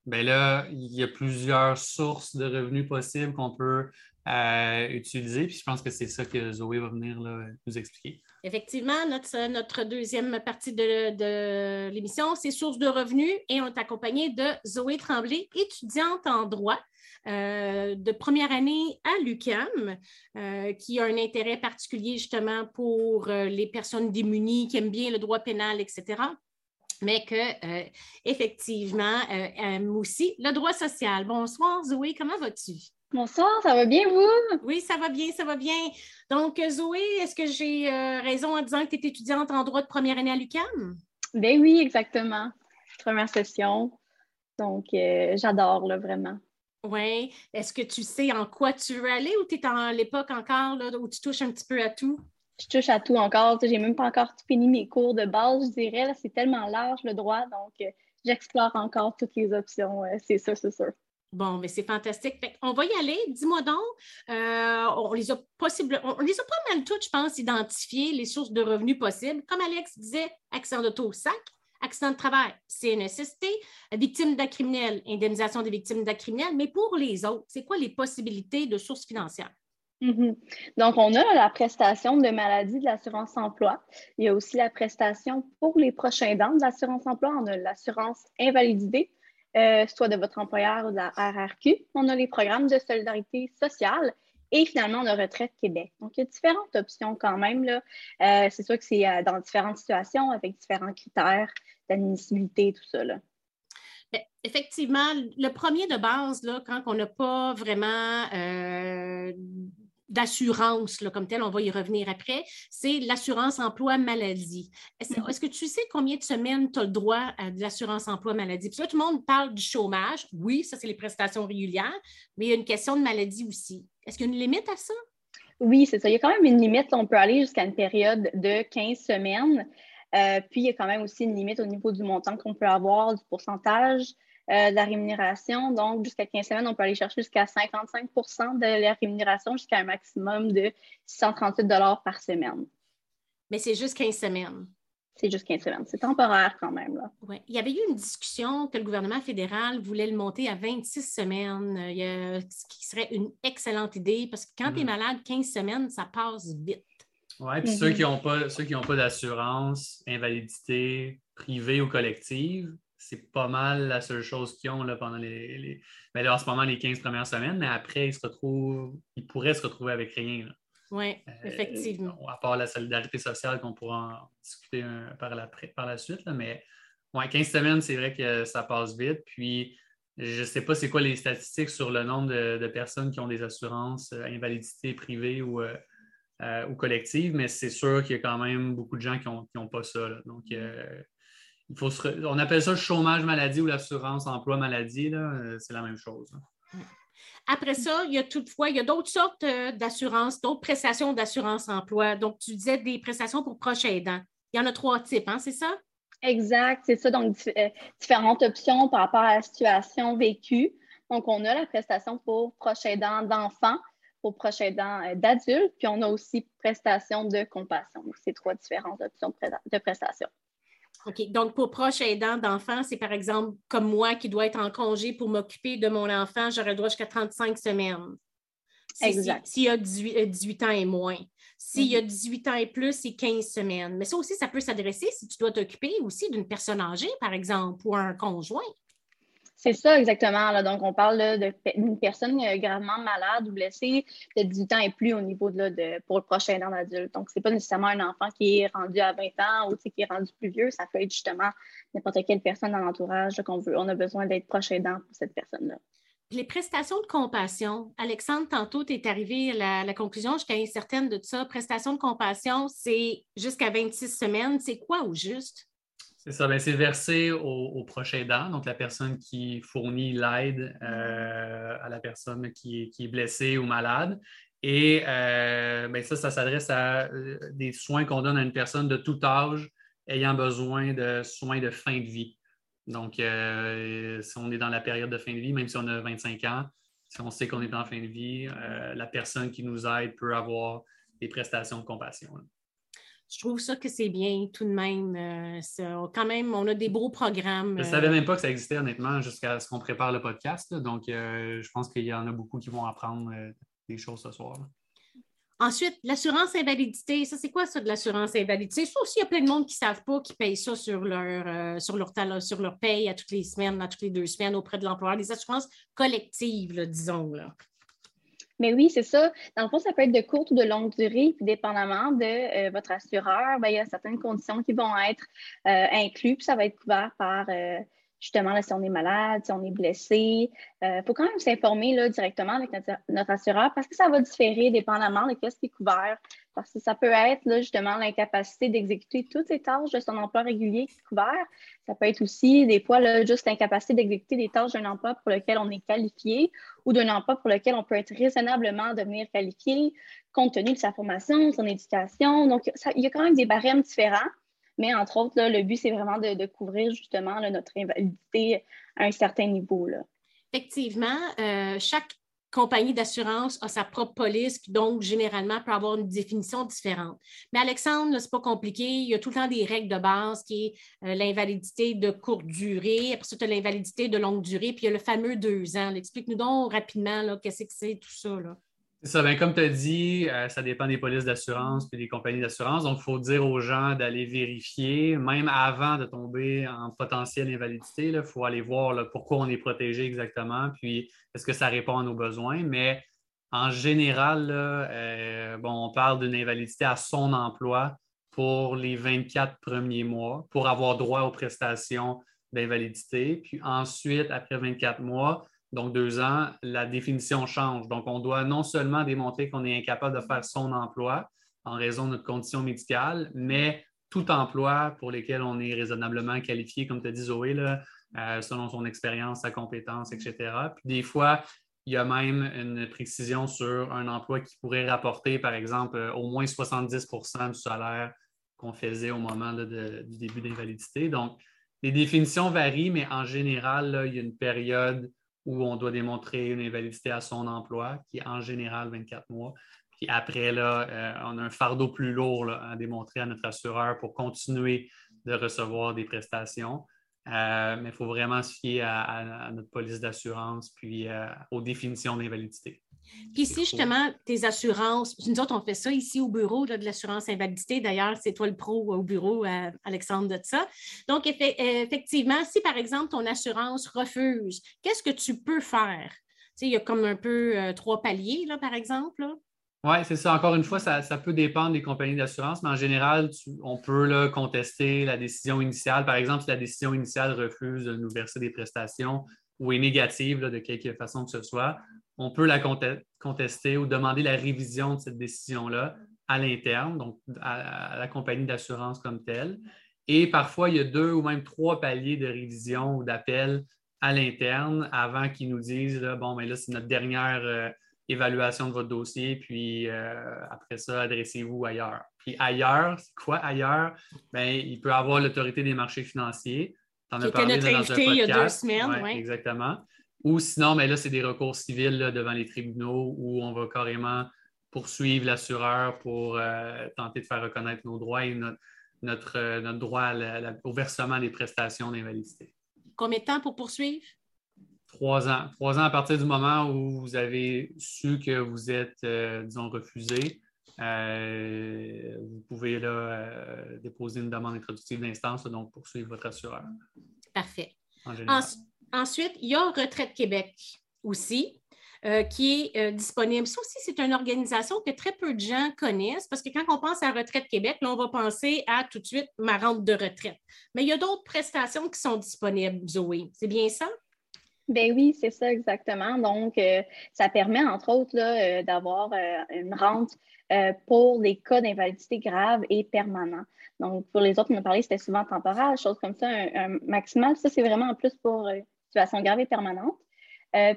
Speaker 3: bien là, il y a plusieurs sources de revenus possibles qu'on peut euh, utiliser. Puis je pense que c'est ça que Zoé va venir nous expliquer.
Speaker 2: Effectivement, notre, deuxième partie de, l'émission, c'est sources de revenus et on est accompagné de Zoé Tremblay, étudiante en droit. Euh, de première année à l'UCAM, euh, qui a un intérêt particulier justement pour les personnes démunies qui aiment bien le droit pénal, etc mais que effectivement aime aussi le droit social. Bonsoir Zoé, comment vas-tu?
Speaker 6: Bonsoir, ça va bien, vous?
Speaker 2: Oui, ça va bien, ça va bien. Donc, Zoé, est-ce que j'ai euh, raison en disant que tu es étudiante en droit de première année à l'UQAM?
Speaker 6: Ben oui, exactement. Première session. Donc, euh, j'adore, là, vraiment.
Speaker 2: Oui. Est-ce que tu sais en quoi tu veux aller ou tu es à l'époque encore là, où tu touches un petit peu à tout?
Speaker 6: Je touche à tout encore. Je n'ai même pas encore fini mes cours de base, je dirais. C'est tellement large le droit, donc euh, j'explore encore toutes les options. c'est sûr, c'est sûr.
Speaker 2: Bon, mais c'est fantastique. on va y aller. Dis-moi donc, euh, on les a possible, on, les a pas mal toutes, je pense, identifiées, les sources de revenus possibles. Comme Alex disait, accident d'auto, SAC, accident de travail, CNSST, victime d'acte criminel, indemnisation des victimes d'acte criminel. Mais pour les autres, c'est quoi les possibilités de sources financières?
Speaker 6: Mm-hmm. Donc, on a la prestation de maladie de l'assurance emploi. Il y a aussi la prestation pour les prochains dents de l'assurance emploi. On a l'assurance invalidité euh, soit de votre employeur ou de la RRQ. On a les programmes de solidarité sociale et finalement, on a Retraite Québec. Donc, il y a différentes options quand même. Euh, c'est sûr que c'est euh, dans différentes situations avec différents critères d'admissibilité, tout ça. Là.
Speaker 2: Ben, effectivement, le premier de base, là, quand on n'a pas vraiment d'assurance comme tel, on va y revenir après, c'est l'assurance emploi maladie. Mm-hmm. Est-ce que tu sais combien de semaines tu as le droit à de l'assurance emploi maladie? Puis là, tout le monde parle du chômage. Oui, ça, c'est les prestations régulières, mais il y a une question de maladie aussi. Est-ce qu'il y a une limite à ça?
Speaker 6: Oui, c'est ça. Il y a quand même une limite. On peut aller jusqu'à une période de 15 semaines. Euh, puis, il y a quand même aussi une limite au niveau du montant qu'on peut avoir, du pourcentage. Euh, de la rémunération. Donc, jusqu'à 15 semaines, on peut aller chercher jusqu'à 55% de la rémunération jusqu'à un maximum de 638 par semaine.
Speaker 2: Mais c'est juste 15 semaines.
Speaker 6: C'est juste 15 semaines. C'est temporaire quand même. Là.
Speaker 2: Ouais. Il y avait eu une discussion que le gouvernement fédéral voulait le monter à 26 semaines, euh, ce qui serait une excellente idée parce que quand tu es mm. malade, 15 semaines, ça passe vite.
Speaker 3: Oui, puis ceux qui n'ont pas, pas d'assurance, invalidité privée ou collective, c'est pas mal la seule chose qu'ils ont là, pendant les, ben en ce moment, les 15 premières semaines, mais après, ils se retrouvent, ils pourraient se retrouver avec rien.
Speaker 2: Oui, euh, effectivement.
Speaker 3: à part la solidarité sociale qu'on pourra en discuter par, la, par la suite. mais ouais, 15 semaines, c'est vrai que ça passe vite. Puis, je ne sais pas c'est quoi les statistiques sur le nombre de, personnes qui ont des assurances euh, invalidité privée ou, euh, ou collectives, mais c'est sûr qu'il y a quand même beaucoup de gens qui n'ont pas ça. Donc, faut on appelle ça le chômage maladie ou l'assurance emploi maladie, euh, c'est la même chose.
Speaker 2: Après ça, il y a toutefois, il y a d'autres sortes euh, d'assurance, d'autres prestations d'assurance emploi. Donc, tu disais des prestations pour proches aidants. Il y en a trois types, hein, c'est ça?
Speaker 6: Exact, c'est ça. Donc, euh, différentes options par rapport à la situation vécue. Donc, on a la prestation pour proches aidants d'enfants, pour proches aidants d'adultes, puis on a aussi prestation de compassion. Donc, c'est trois différentes options de prestations.
Speaker 2: OK. Donc, pour proche aidant d'enfant, c'est par exemple comme moi qui dois être en congé pour m'occuper de mon enfant, j'aurais droit jusqu'à 35 semaines.
Speaker 6: exact.
Speaker 2: S'il y a 18, ans et moins. S'il y a 18 ans et plus, c'est 15 semaines. Mais ça aussi, ça peut s'adresser si tu dois t'occuper aussi d'une personne âgée, par exemple, ou un conjoint.
Speaker 6: C'est ça, exactement. Là. Donc, on parle d'une personne euh, gravement malade ou blessée de 18 ans et plus au niveau de, de pour le prochain an d'adulte. Donc, ce n'est pas nécessairement un enfant qui est rendu à 20 ans ou qui est rendu plus vieux. Ça peut être justement n'importe quelle personne dans l'entourage qu'on veut. On a besoin d'être proche aidant pour cette personne-là.
Speaker 2: Les prestations de compassion, Alexandre, tantôt, tu es arrivé à la, conclusion, je suis certaine de ça. Prestations de compassion, c'est jusqu'à 26 semaines. C'est quoi au juste?
Speaker 3: C'est ça, ben, c'est versé au, prochain aidant, donc la personne qui fournit l'aide euh, à la personne qui est, blessée ou malade. Et euh, ben, ça, ça s'adresse à euh, des soins qu'on donne à une personne de tout âge ayant besoin de soins de fin de vie. Donc, si on est dans la période de fin de vie, même si on a 25 ans, si on sait qu'on est en fin de vie, la personne qui nous aide peut avoir des prestations de compassion
Speaker 2: je trouve ça que c'est bien tout de même. Euh, quand même, on a des beaux programmes.
Speaker 3: Je ne savais euh, même pas que ça existait, honnêtement, jusqu'à ce qu'on prépare le podcast. donc, euh, je pense qu'il y en a beaucoup qui vont apprendre des choses ce soir.
Speaker 2: Ensuite, l'assurance invalidité, ça c'est quoi ça de l'assurance invalidité? Ça aussi, il y a plein de monde qui ne savent pas, qui payent ça sur leur, sur, leur sur leur paye à toutes les semaines, à toutes les deux semaines auprès de l'employeur, des assurances collectives, disons. Là.
Speaker 6: Mais oui, c'est ça. Dans le fond, ça peut être de courte ou de longue durée, puis dépendamment de euh, votre assureur, ben, il y a certaines conditions qui vont être euh, incluses, puis ça va être couvert par euh, justement si on est malade, si on est blessé. Il faut quand même s'informer directement avec notre, assureur parce que ça va différer dépendamment de ce qui est couvert. Parce que ça peut être justement l'incapacité d'exécuter toutes les tâches de son emploi régulier couvert. Ça peut être aussi des fois juste l'incapacité d'exécuter des tâches d'un emploi pour lequel on est qualifié ou d'un emploi pour lequel on peut être raisonnablement devenir qualifié compte tenu de sa formation, son éducation. Donc, il y a quand même des barèmes différents. Mais entre autres, le but, c'est vraiment de, couvrir justement notre invalidité à un certain niveau.
Speaker 2: Effectivement, euh, chaque compagnie d'assurance a sa propre police, donc généralement peut avoir une définition différente. Mais Alexandre, c'est pas compliqué. Il y a tout le temps des règles de base qui est euh, l'invalidité de courte durée, après ça, tu as l'invalidité de longue durée, puis il y a le fameux deux ans. Explique-nous donc rapidement qu'est-ce que c'est tout ça.
Speaker 3: Ça. Ben, comme tu as dit, euh, ça dépend des polices d'assurance et des compagnies d'assurance. Donc, il faut dire aux gens d'aller vérifier, même avant de tomber en potentielle invalidité. Il faut aller voir pourquoi on est protégé exactement, puis est-ce que ça répond à nos besoins. Mais en général, euh, bon, on parle d'une invalidité à son emploi pour les 24 premiers mois pour avoir droit aux prestations d'invalidité. Puis ensuite, après 24 mois, donc deux ans, la définition change. Donc, on doit non seulement démontrer qu'on est incapable de faire son emploi en raison de notre condition médicale, mais tout emploi pour lequel on est raisonnablement qualifié, comme tu as dit Zoé, euh, selon son expérience, sa compétence, etc. Puis des fois, il y a même une précision sur un emploi qui pourrait rapporter, par exemple, euh, au moins 70% du salaire qu'on faisait au moment du début d'invalidité. Donc, les définitions varient, mais en général, il y a une période où on doit démontrer une invalidité à son emploi, qui est en général 24 mois. Puis après, là, euh, on a un fardeau plus lourd à démontrer à notre assureur pour continuer de recevoir des prestations. Euh, mais il faut vraiment se fier à, notre police d'assurance puis euh, aux définitions d'invalidité.
Speaker 2: Puis ici, justement, tes assurances, nous autres, on fait ça ici au bureau de l'assurance invalidité. D'ailleurs, c'est toi le pro au bureau, euh, Alexandre, de ça. Donc, effectivement, si par exemple ton assurance refuse, qu'est-ce que tu peux faire? il y a comme un peu trois paliers, là, par exemple.
Speaker 3: Oui, c'est ça. Encore une fois, ça, peut dépendre des compagnies d'assurance, mais en général, on peut contester la décision initiale. Par exemple, si la décision initiale refuse de nous verser des prestations ou est négative de quelque façon que ce soit, on peut la contester ou demander la révision de cette décision-là à l'interne, donc à, la compagnie d'assurance comme telle. Et parfois, il y a deux ou même trois paliers de révision ou d'appel à l'interne avant qu'ils nous disent bon, mais là, c'est notre dernière. Euh, évaluation de votre dossier, puis euh, après ça, adressez-vous ailleurs. Puis ailleurs, c'est quoi ailleurs? Bien, il peut avoir l'autorité des marchés financiers.
Speaker 2: Tu en as parlé notre invité il y a deux semaines. oui.
Speaker 3: Exactement. Ou sinon, mais là, c'est des recours civils devant les tribunaux où on va carrément poursuivre l'assureur pour euh, tenter de faire reconnaître nos droits et notre, notre, euh, droit au versement des prestations d'invalidité.
Speaker 2: Combien de temps pour poursuivre?
Speaker 3: Trois ans. Trois ans à partir du moment où vous avez su que vous êtes, euh, disons, refusé. Euh, vous pouvez là, euh, déposer une demande introductive d'instance, donc poursuivre votre assureur.
Speaker 2: Parfait. ensuite, il y a Retraite Québec aussi. qui est disponible. Ça aussi, c'est une organisation que très peu de gens connaissent parce que quand on pense à Retraite Québec, là, on va penser à tout de suite ma rente de retraite. Mais il y a d'autres prestations qui sont disponibles, Zoé. C'est bien ça?
Speaker 6: Ben oui, c'est ça exactement. Donc, euh, ça permet, entre autres, euh, d'avoir euh, une rente pour les cas d'invalidité grave et permanent. Donc, pour les autres, on a parlé, c'était souvent temporaire, chose comme ça, un, maximal. Ça, c'est vraiment en plus pour situation grave et permanente.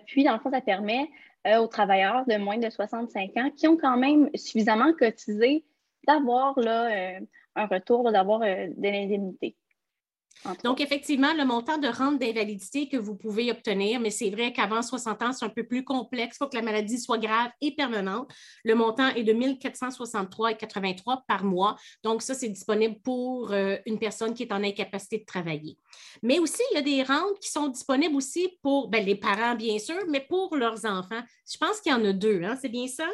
Speaker 6: puis, dans le fond, ça permet aux travailleurs de moins de 65 ans qui ont quand même suffisamment cotisé d'avoir un retour, d'avoir de l'indemnité.
Speaker 2: Donc, effectivement, le montant de rente d'invalidité que vous pouvez obtenir, mais c'est vrai qu'avant 60 ans, c'est un peu plus complexe. Il faut que la maladie soit grave et permanente. Le montant est de 1463,83 par mois. Donc, ça, c'est disponible pour euh, une personne qui est en incapacité de travailler. Mais aussi, il y a des rentes qui sont disponibles aussi pour ben, les parents, bien sûr, mais pour leurs enfants. Je pense qu'il y en a deux, hein? c'est bien ça?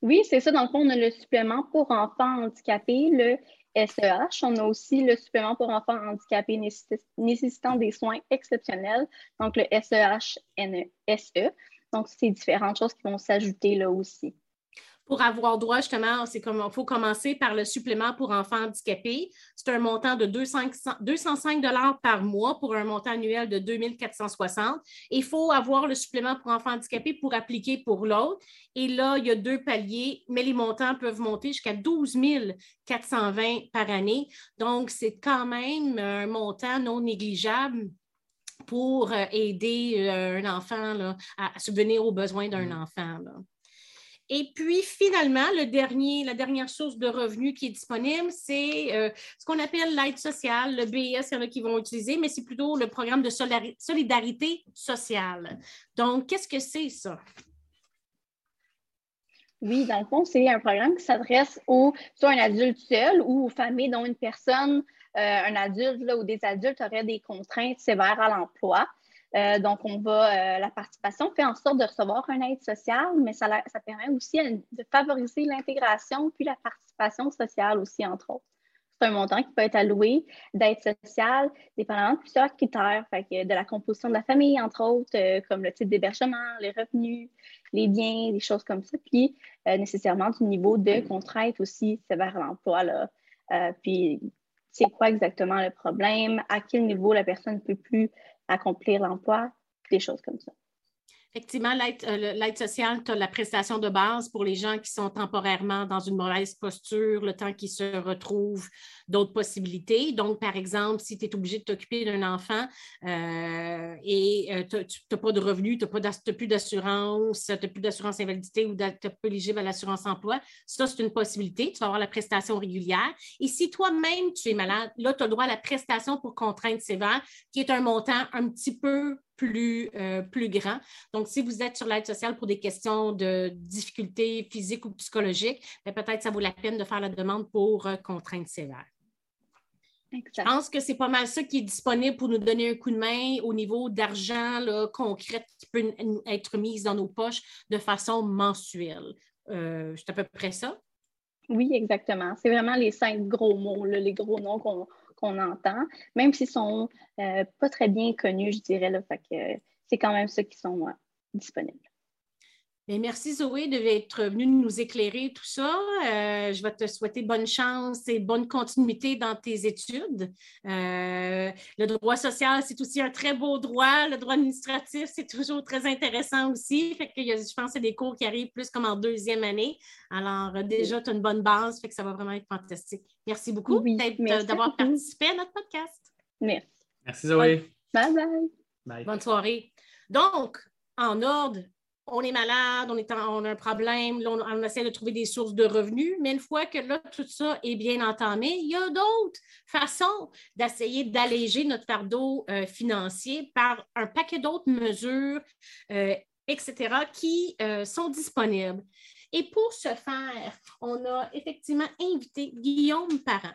Speaker 6: Oui, c'est ça. Dans le fond, on a le supplément pour enfants handicapés, le SEH. On a aussi le supplément pour enfants handicapés nécessitant des soins exceptionnels, donc le SEH-NSE. E. Donc, c'est différentes choses qui vont s'ajouter là aussi
Speaker 2: pour avoir droit, justement, c'est comme il faut commencer par le supplément pour enfants handicapés. C'est un montant de 205 par mois pour un montant annuel de 2460. Il faut avoir le supplément pour enfants handicapés pour appliquer pour l'autre. Et là, il y a deux paliers, mais les montants peuvent monter jusqu'à 12 420 par année. Donc, c'est quand même un montant non négligeable pour euh, aider euh, un enfant à subvenir aux besoins d'un mmh. enfant. Et puis, finalement, la dernière source de revenus qui est disponible, c'est euh, ce qu'on appelle l'aide sociale. Le BS, il y en a qui vont utiliser, mais c'est plutôt le programme de solidarité sociale. Donc, qu'est-ce que c'est ça?
Speaker 6: Oui, dans le fond, c'est un programme qui s'adresse aux, soit un adulte seul ou aux familles dont une personne, euh, un adulte ou des adultes auraient des contraintes sévères à l'emploi. Euh, donc, on va, euh, la participation fait en sorte de recevoir une aide sociale, mais ça, ça permet aussi de favoriser l'intégration puis la participation sociale aussi, entre autres. C'est un montant qui peut être alloué d'aide sociale dépendamment de plusieurs critères, de la composition de la famille, entre autres, euh, comme le type d'hébergement, les revenus, les biens, des choses comme ça, puis nécessairement du niveau de contrainte aussi sévère à l'emploi. puis, c'est quoi exactement le problème, à quel niveau la personne ne peut plus accomplir l'emploi, des choses comme ça.
Speaker 2: Effectivement, euh, l'aide sociale, tu as la prestation de base pour les gens qui sont temporairement dans une mauvaise posture, le temps qu'ils se retrouvent, d'autres possibilités. Donc, par exemple, si tu es obligé de t'occuper d'un enfant euh, et euh, tu n'as pas de revenus, tu n'as plus d'assurance, tu n'as plus d'assurance invalidité ou tu n'es pas éligible à l'assurance emploi, ça, c'est une possibilité. Tu vas avoir la prestation régulière. Et si toi-même, tu es malade, là, tu as le droit à la prestation pour contrainte sévère, qui est un montant un petit peu plus, euh, plus grand. Donc, si vous êtes sur l'aide sociale pour des questions de difficultés physiques ou psychologiques, ben, peut-être ça vaut la peine de faire la demande pour euh, contrainte sévère. Je pense que c'est pas mal ça qui est disponible pour nous donner un coup de main au niveau d'argent concret qui peut être mis dans nos poches de façon mensuelle. Euh, c'est à peu près ça?
Speaker 6: Oui, exactement. C'est vraiment les cinq gros mots, les gros noms qu'on qu'on entend, même s'ils sont euh, pas très bien connus, je dirais. Là, fait que c'est quand même ceux qui sont euh, disponibles.
Speaker 2: Merci Zoé d'être venue nous éclairer tout ça. Euh, je vais te souhaiter bonne chance et bonne continuité dans tes études. le droit social, c'est aussi un très beau droit. Le droit administratif, c'est toujours très intéressant aussi. Fait que je pense que c'est des cours qui arrivent plus comme en deuxième année. Alors déjà, tu as une bonne base, fait que ça va vraiment être fantastique. Merci beaucoup d'avoir participé à notre podcast.
Speaker 6: Merci.
Speaker 3: Merci Zoé.
Speaker 6: Bye bye.
Speaker 2: Bonne soirée. Donc, en ordre, on est malade, on, est on a un problème, on, essaie de trouver des sources de revenus, mais une fois que là, tout ça est bien entamé, il y a d'autres façons d'essayer d'alléger notre fardeau euh, financier par un paquet d'autres mesures, euh, etc., qui euh, sont disponibles. Et pour ce faire, on a effectivement invité Guillaume Parent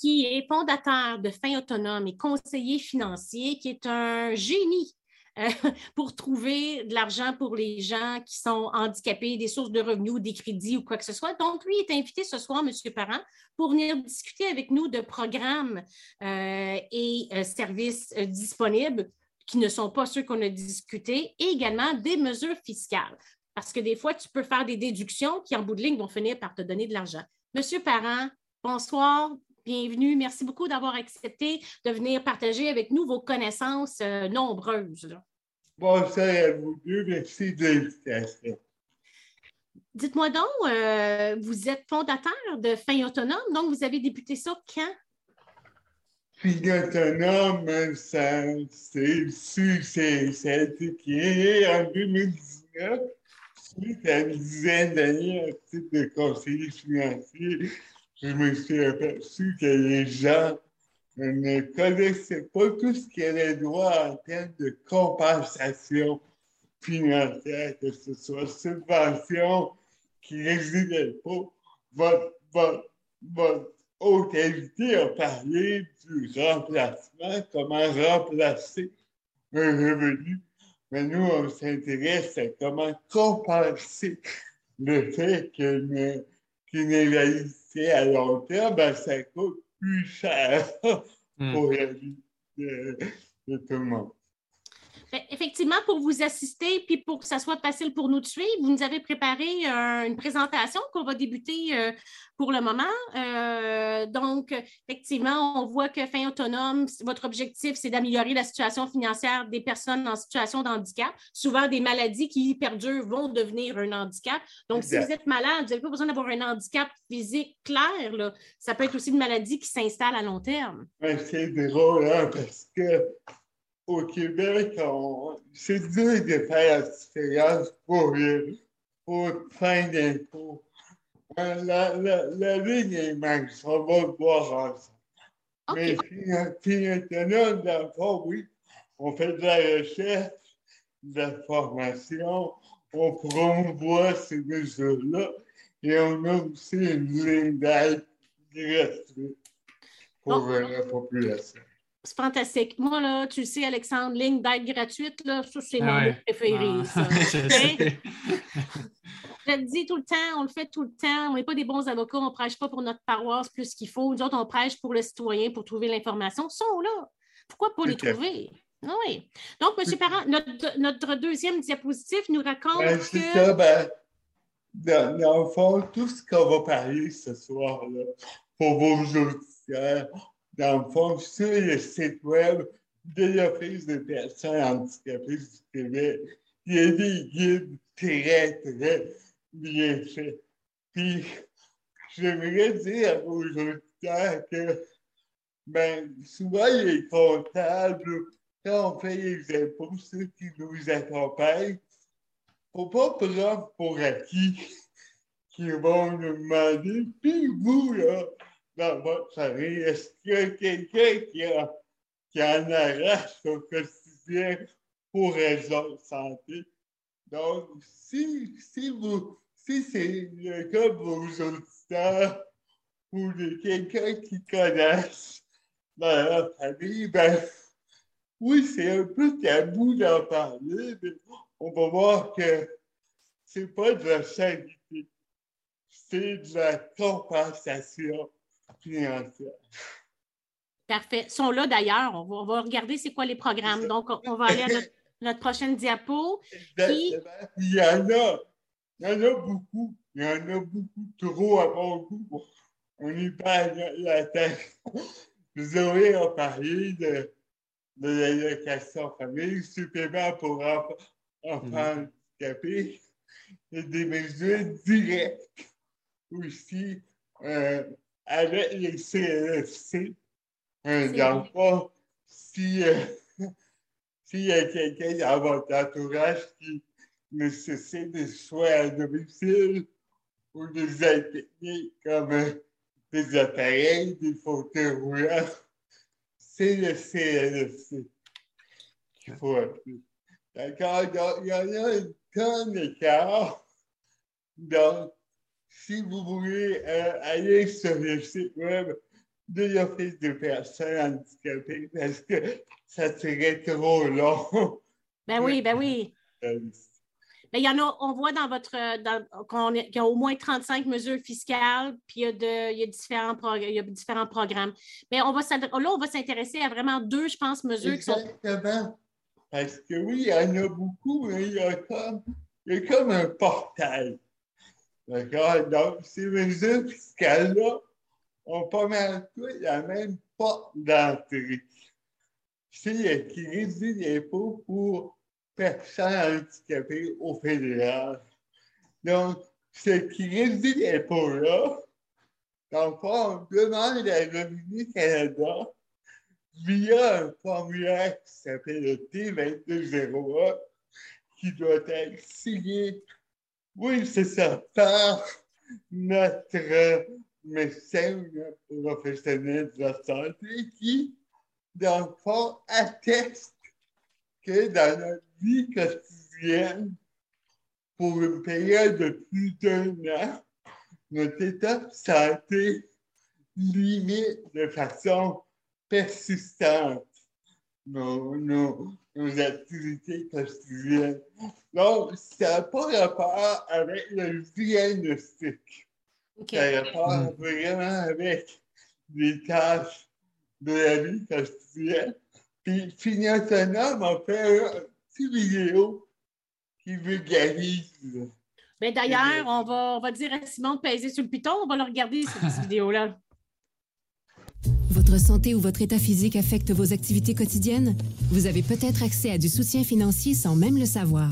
Speaker 2: qui est fondateur de Fin Autonome et conseiller financier, qui est un génie pour trouver de l'argent pour les gens qui sont handicapés, des sources de revenus, des crédits ou quoi que ce soit. Donc, lui est invité ce soir, M. Parent, pour venir discuter avec nous de programmes euh, et euh, services disponibles qui ne sont pas ceux qu'on a discutés, et également des mesures fiscales. Parce que des fois, tu peux faire des déductions qui, en bout de ligne, vont finir par te donner de l'argent. Monsieur Parent, bonsoir, bienvenue. Merci beaucoup d'avoir accepté de venir partager avec nous vos connaissances nombreuses.
Speaker 7: Bonsoir à vous deux. Merci de l'invitation.
Speaker 2: Dites-moi donc, euh, vous êtes fondateur de Fin Autonome, donc vous avez débuté ça quand?
Speaker 7: Fin Autonome, ça, c'est, ça a été créé en 2019 suite à une dizaine d'années titre de conseiller financier. Je me suis aperçu que les gens ne connaissait pas tout ce qu'il y avait droit en termes de compensation financière, que ce soit subvention qui n'existait pas. Votre, votre, votre a parlé du remplacement, comment remplacer un revenu. Mais nous, on s'intéresse à comment compenser le fait qu'une invalidité à long terme, ben, ça coûte plus cher hmm. pour la vie de, tout le monde.
Speaker 2: Ben, effectivement, pour vous assister puis pour que ça soit facile pour nous de suivre, vous nous avez préparé une présentation qu'on va débuter euh, pour le moment. Euh, donc, effectivement, on voit que fin autonome, votre objectif, c'est d'améliorer la situation financière des personnes en situation de handicap. Souvent, des maladies qui perdurent vont devenir un handicap. Donc, si vous êtes malade, vous n'avez pas besoin d'avoir un handicap physique clair. Là. Ça peut être aussi une maladie qui s'installe à long terme.
Speaker 7: c'est drôle, hein, parce que au Québec, c'est dur de faire la différence pour, pour fin d'impôt. Euh, la, la, la, ligne est mince, on va le voir ensemble. Okay. Mais finalement, dans le fond, oui, on fait de la recherche, de la formation, on promouvoit ces mesures-là et on a aussi une ligne d'aide gratuite pour la population.
Speaker 2: C'est fantastique. Moi, là, tu sais, Alexandre, ligne d'aide gratuite, là, ça, c'est mon mot préféré. Ah. Je, le dis tout le temps, on le fait tout le temps. On n'est pas des bons avocats, on ne prêche pas pour notre paroisse plus qu'il faut. Nous autres, on prêche pour le citoyen, pour trouver l'information. Ils sont là. Pourquoi pas les trouver? Oui. Donc, M. Parent, notre, notre, deuxième diapositive nous raconte ben, que... Ça,
Speaker 7: ben, dans, dans, le fond, tout ce qu'on va parler ce soir-là, pour vos judiciaires, dans le fond, sur le site web de l'Office des personnes handicapées du Québec, il y a des guides très, très bien faits. Puis, j'aimerais dire vos auditeurs que, ben, souvent, les comptables, quand on fait les impôts, ceux qui nous accompagnent, faut pas prendre pour acquis qu'ils vont nous demander, puis vous, là, dans votre famille, est-ce qu'il y a quelqu'un qui, a, qui en arrache au quotidien pour raison de santé? Donc, si, si, vous, si c'est le cas de vos auditeurs ou de quelqu'un qui connaisse dans la famille, ben, oui, c'est un peu tabou d'en parler, mais on va voir que c'est pas de la sanité, c'est de la compensation.
Speaker 2: Parfait. Ils sont là d'ailleurs. On va, regarder c'est quoi les programmes. Donc, on, va aller à notre, prochaine diapo.
Speaker 7: Il y en a. Il y en a beaucoup. Il y en a beaucoup trop à mon goût. On y parle la tête. Zoé a parlé de, de l'allocation famille, supplément pour enfants, enfants mm-hmm. handicapés et des mesures directes aussi. Euh, avec les CLFC. Dans le si, euh, s'il y a quelqu'un dans votre entourage qui nécessite des soins à domicile ou des aides techniques comme euh, des appareils, des fauteuils roulants, c'est le CLFC qu'il faut appeler. D'accord? Donc, il y en a une tonne d'écart. Donc, si vous voulez euh, aller sur le site web de l'Office des personnes handicapées, parce que ça serait trop long.
Speaker 2: Ben oui, ben oui. Euh, il y en a, on voit dans votre, qu'il y a au moins 35 mesures fiscales, puis il y a, de, il y a différents, il y a différents programmes. Mais on va, là, on va s'intéresser à vraiment deux, je pense, mesures
Speaker 7: Exactement. Parce que oui, il y en a beaucoup, mais il y a comme, il y a comme un portail. D'accord? Donc, ces mesures fiscales-là ont pas mal tout la même porte d'entrée. C'est qui réduit l'impôt pour personnes handicapées au fédéral. Donc, ce qui réduit l'impôt-là, donc, on demande à Revenu Canada via un formulaire qui s'appelle le T2201 qui doit être signé oui, c'est ça. Notre médecins ou professionnels de la santé qui, dans le fond, attestent que dans notre vie quotidienne, pour une période de plus d'un an, notre état de santé limite de façon persistante nos, nos, nos activités quotidiennes. Donc, ça n'a pas rapport avec le diagnostic. Ça a rapport
Speaker 2: Mm.
Speaker 7: vraiment avec les tâches de la vie quotidienne. Puis, Fini Autonome a fait un petit vidéo qui vulgarise.
Speaker 2: Ben, D'ailleurs, on va, on va dire à Simon de peser sur le piton. On va le regarder, cette petite vidéo-là.
Speaker 8: Votre santé ou votre état physique affecte vos activités quotidiennes? Vous avez peut-être accès à du soutien financier sans même le savoir.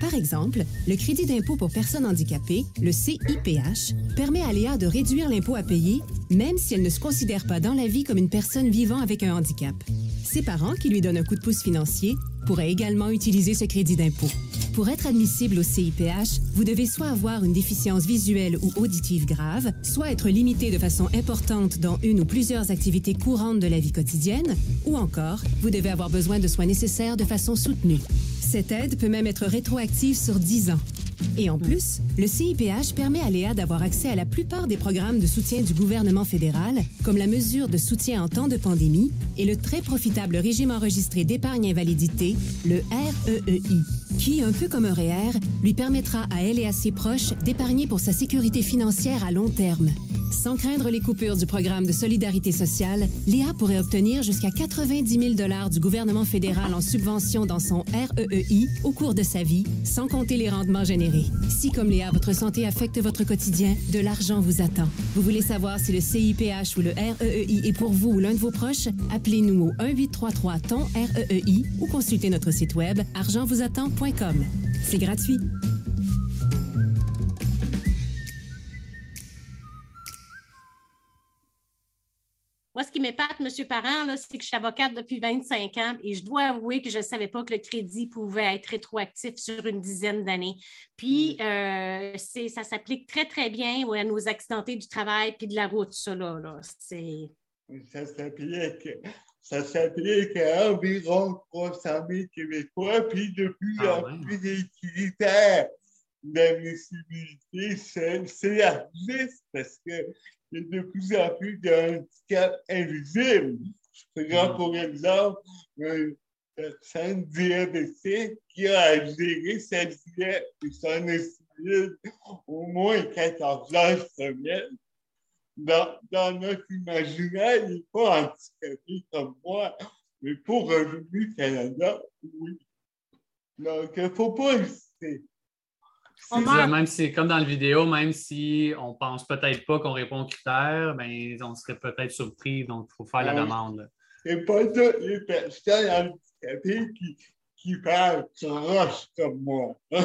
Speaker 8: Par exemple, le crédit d'impôt pour personnes handicapées, le CIPH, permet à Léa de réduire l'impôt à payer, même si elle ne se considère pas dans la vie comme une personne vivant avec un handicap. Ses parents, qui lui donnent un coup de pouce financier, pourraient également utiliser ce crédit d'impôt. Pour être admissible au CIPH, vous devez soit avoir une déficience visuelle ou auditive grave, soit être limité de façon importante dans une ou plusieurs activités courantes de la vie quotidienne, ou encore, vous devez avoir besoin de soins nécessaires de façon soutenue. Cette aide peut même être rétroactive sur 10 ans. Et en plus, le CIPH permet à Léa d'avoir accès à la plupart des programmes de soutien du gouvernement fédéral, comme la mesure de soutien en temps de pandémie et le très profitable régime enregistré d'épargne invalidité, le REEI, qui, un peu comme un REER, lui permettra à elle et à ses proches d'épargner pour sa sécurité financière à long terme. Sans craindre les coupures du programme de solidarité sociale, Léa pourrait obtenir jusqu'à 90 000 du gouvernement fédéral en subvention dans son REEI au cours de sa vie, sans compter les rendements Si, comme Léa, votre santé affecte votre quotidien, de l'argent vous attend. Vous voulez savoir si le CIPH ou le REEI est pour vous ou l'un de vos proches? Appelez-nous au 1-833-TON-REEI ou consultez notre site web argentvousattend.com. C'est gratuit.
Speaker 2: Moi, ce qui m'épate, M. Parent, c'est que je suis avocate depuis 25 ans et je dois avouer que je ne savais pas que le crédit pouvait être rétroactif sur une dizaine d'années. Puis, euh, c'est- ça s'applique très, très bien ouais, à nos accidentés du travail puis de la route, ça, là. là.
Speaker 7: Ça s'applique, ça s'applique à environ 300 000 Québécois, puis de plus
Speaker 3: Ah
Speaker 7: en
Speaker 3: ouais.
Speaker 7: plus d'admissibilité se- s'élargissent parce qu'il y a de plus en plus de handicaps invisibles. Je prends
Speaker 3: Mhm.
Speaker 7: pour exemple une personne diabétique qui a à gérer sa diète et son insuline au moins 14 heures semaine dans, dans notre imaginaire, il n'est pas handicapé comme moi, mais pour Revenu Canada, oui. Donc, il ne faut pas hésiter.
Speaker 2: On
Speaker 3: C'est
Speaker 2: meurt.
Speaker 3: ça, Même si, comme dans la vidéo, même si on pense peut-être pas qu'on répond aux critères, ben, on serait peut-être surpris, donc il faut faire la demande.
Speaker 7: C'est pas toutes les personnes handicapées qui, qui parlent croche comme moi.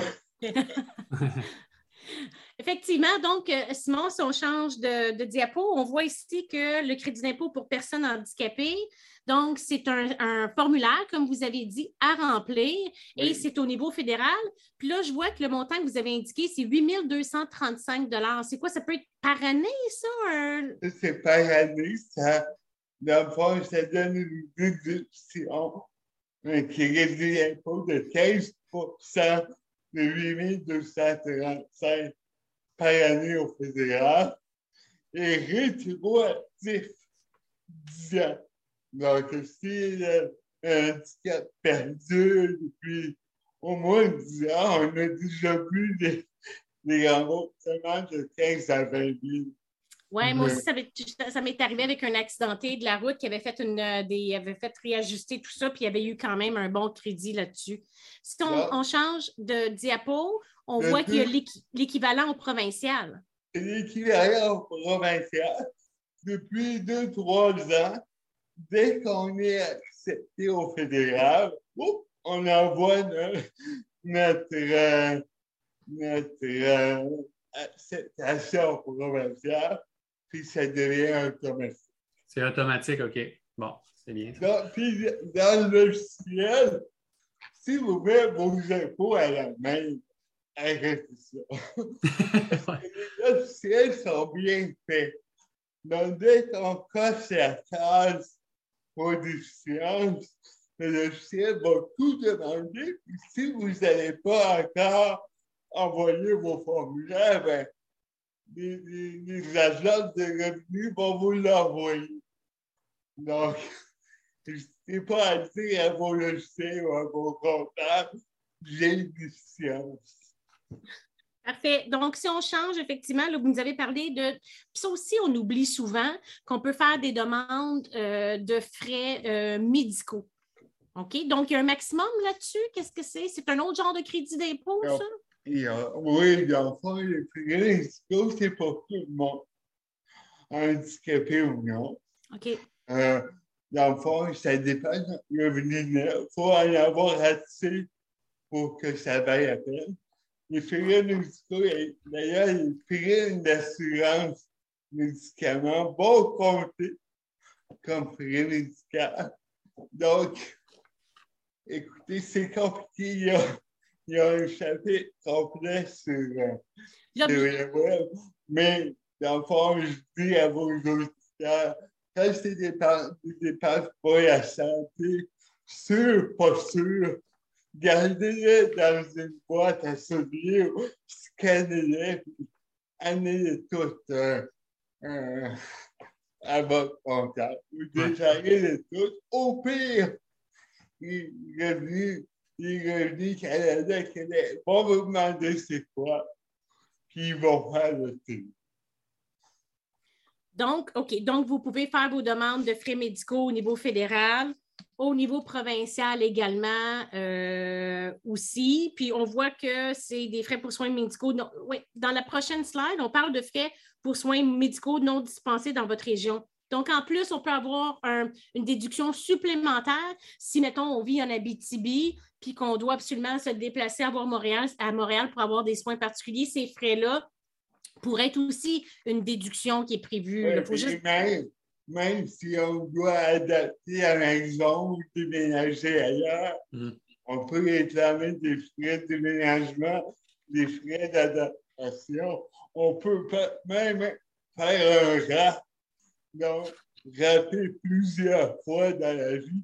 Speaker 2: Effectivement, donc, euh, Simon, si on change de, de diapo, on voit ici que le crédit d'impôt pour personnes handicapées, donc, c'est un, un formulaire, comme vous avez dit, à remplir et
Speaker 7: Oui.
Speaker 2: c'est au niveau fédéral. Puis là, je vois que le montant que vous avez indiqué, c'est 8 235 C'est quoi? Ça peut être par année, ça? un-
Speaker 7: Ça, c'est par année, ça, fond, ça donne une déduction, un crédit d'impôt de 15% de 8235 par année au fédéral et rétroactif 10 ans. Donc, si un handicap perdure depuis au moins 10 ans, on a déjà vu des, des remboursements de 15 à 20 000.
Speaker 2: Oui, moi aussi, ça, m'est- ça m'est arrivé avec un accidenté de la route qui avait fait une euh, des avait fait réajuster tout ça, puis il y avait eu quand même un bon crédit là-dessus. Si on,
Speaker 7: Ah.
Speaker 2: on change de diapo, on voit qu'il y a l'équivalent au provincial.
Speaker 7: L'équivalent provincial. Depuis deux, trois ans, dès qu'on est accepté au fédéral, on envoie no- notre, euh, notre euh, acceptation provinciale, puis ça devient automatique.
Speaker 3: C'est automatique, OK. Bon, c'est bien.
Speaker 7: Donc, puis dans le logiciel, si vous faites vos impôts à la main, arrêtez ça. Les logiciels sont bien faits. Donc, dès qu'on coche la case pour déficience, le logiciel va tout demander. Si vous n'allez pas encore envoyer vos formulaires, ben, les, agents de revenus vont vous l'envoyer. Donc, n'hésitez pas à dire à vos logiciels ou à vos comptables, j'ai une déficience.
Speaker 2: Parfait. Donc, si on change, effectivement, là, vous nous avez parlé de. Puis ça aussi, on oublie souvent qu'on peut faire des demandes euh, de frais euh, médicaux. OK? Donc, il y a un maximum là-dessus? Qu'est-ce que c'est? C'est un autre genre de crédit d'impôt, ça?
Speaker 7: oui, dans le frais médicaux, c'est pour tout le monde, handicapé ou non.
Speaker 2: OK.
Speaker 7: Euh, dans le fond, ça dépend du revenu Il faut en avoir assez pour que ça vaille la peine les frais médicaux, d'ailleurs, les frais d'assurance médicaments vont compter comme frais médicaux. Donc, écoutez, c'est compliqué. Il y, a, un chapitre complet sur, euh, le web. Mais, dans le fond, je dis à vos auditeurs, quand c'est des dépenses pour la santé, sûr, pas sûr, gardez-les dans une boîte à souvenirs, scannez-les, amenez-les toutes euh, euh, à votre comptable. Vous déclarez-les toutes. Au pire, les revenus, les revenus Canada, Québec vont vous demander c'est quoi, puis ils vont faire le tour.
Speaker 2: Donc, OK. Donc, vous pouvez faire vos demandes de frais médicaux au niveau fédéral au niveau provincial également euh, aussi. Puis on voit que c'est des frais pour soins médicaux. oui, dans la prochaine slide, on parle de frais pour soins médicaux non dispensés dans votre région. Donc, en plus, on peut avoir une déduction supplémentaire si, mettons, on vit en Abitibi puis qu'on doit absolument se déplacer à, Montréal, à Montréal pour avoir des soins particuliers. Ces frais-là pourraient être aussi une déduction qui est prévue.
Speaker 7: Juste même si on doit adapter à la maison ou déménager ailleurs, mm. on peut réclamer des frais de déménagement, des frais d'adaptation. On peut même faire un rap, donc rater plusieurs fois dans la vie.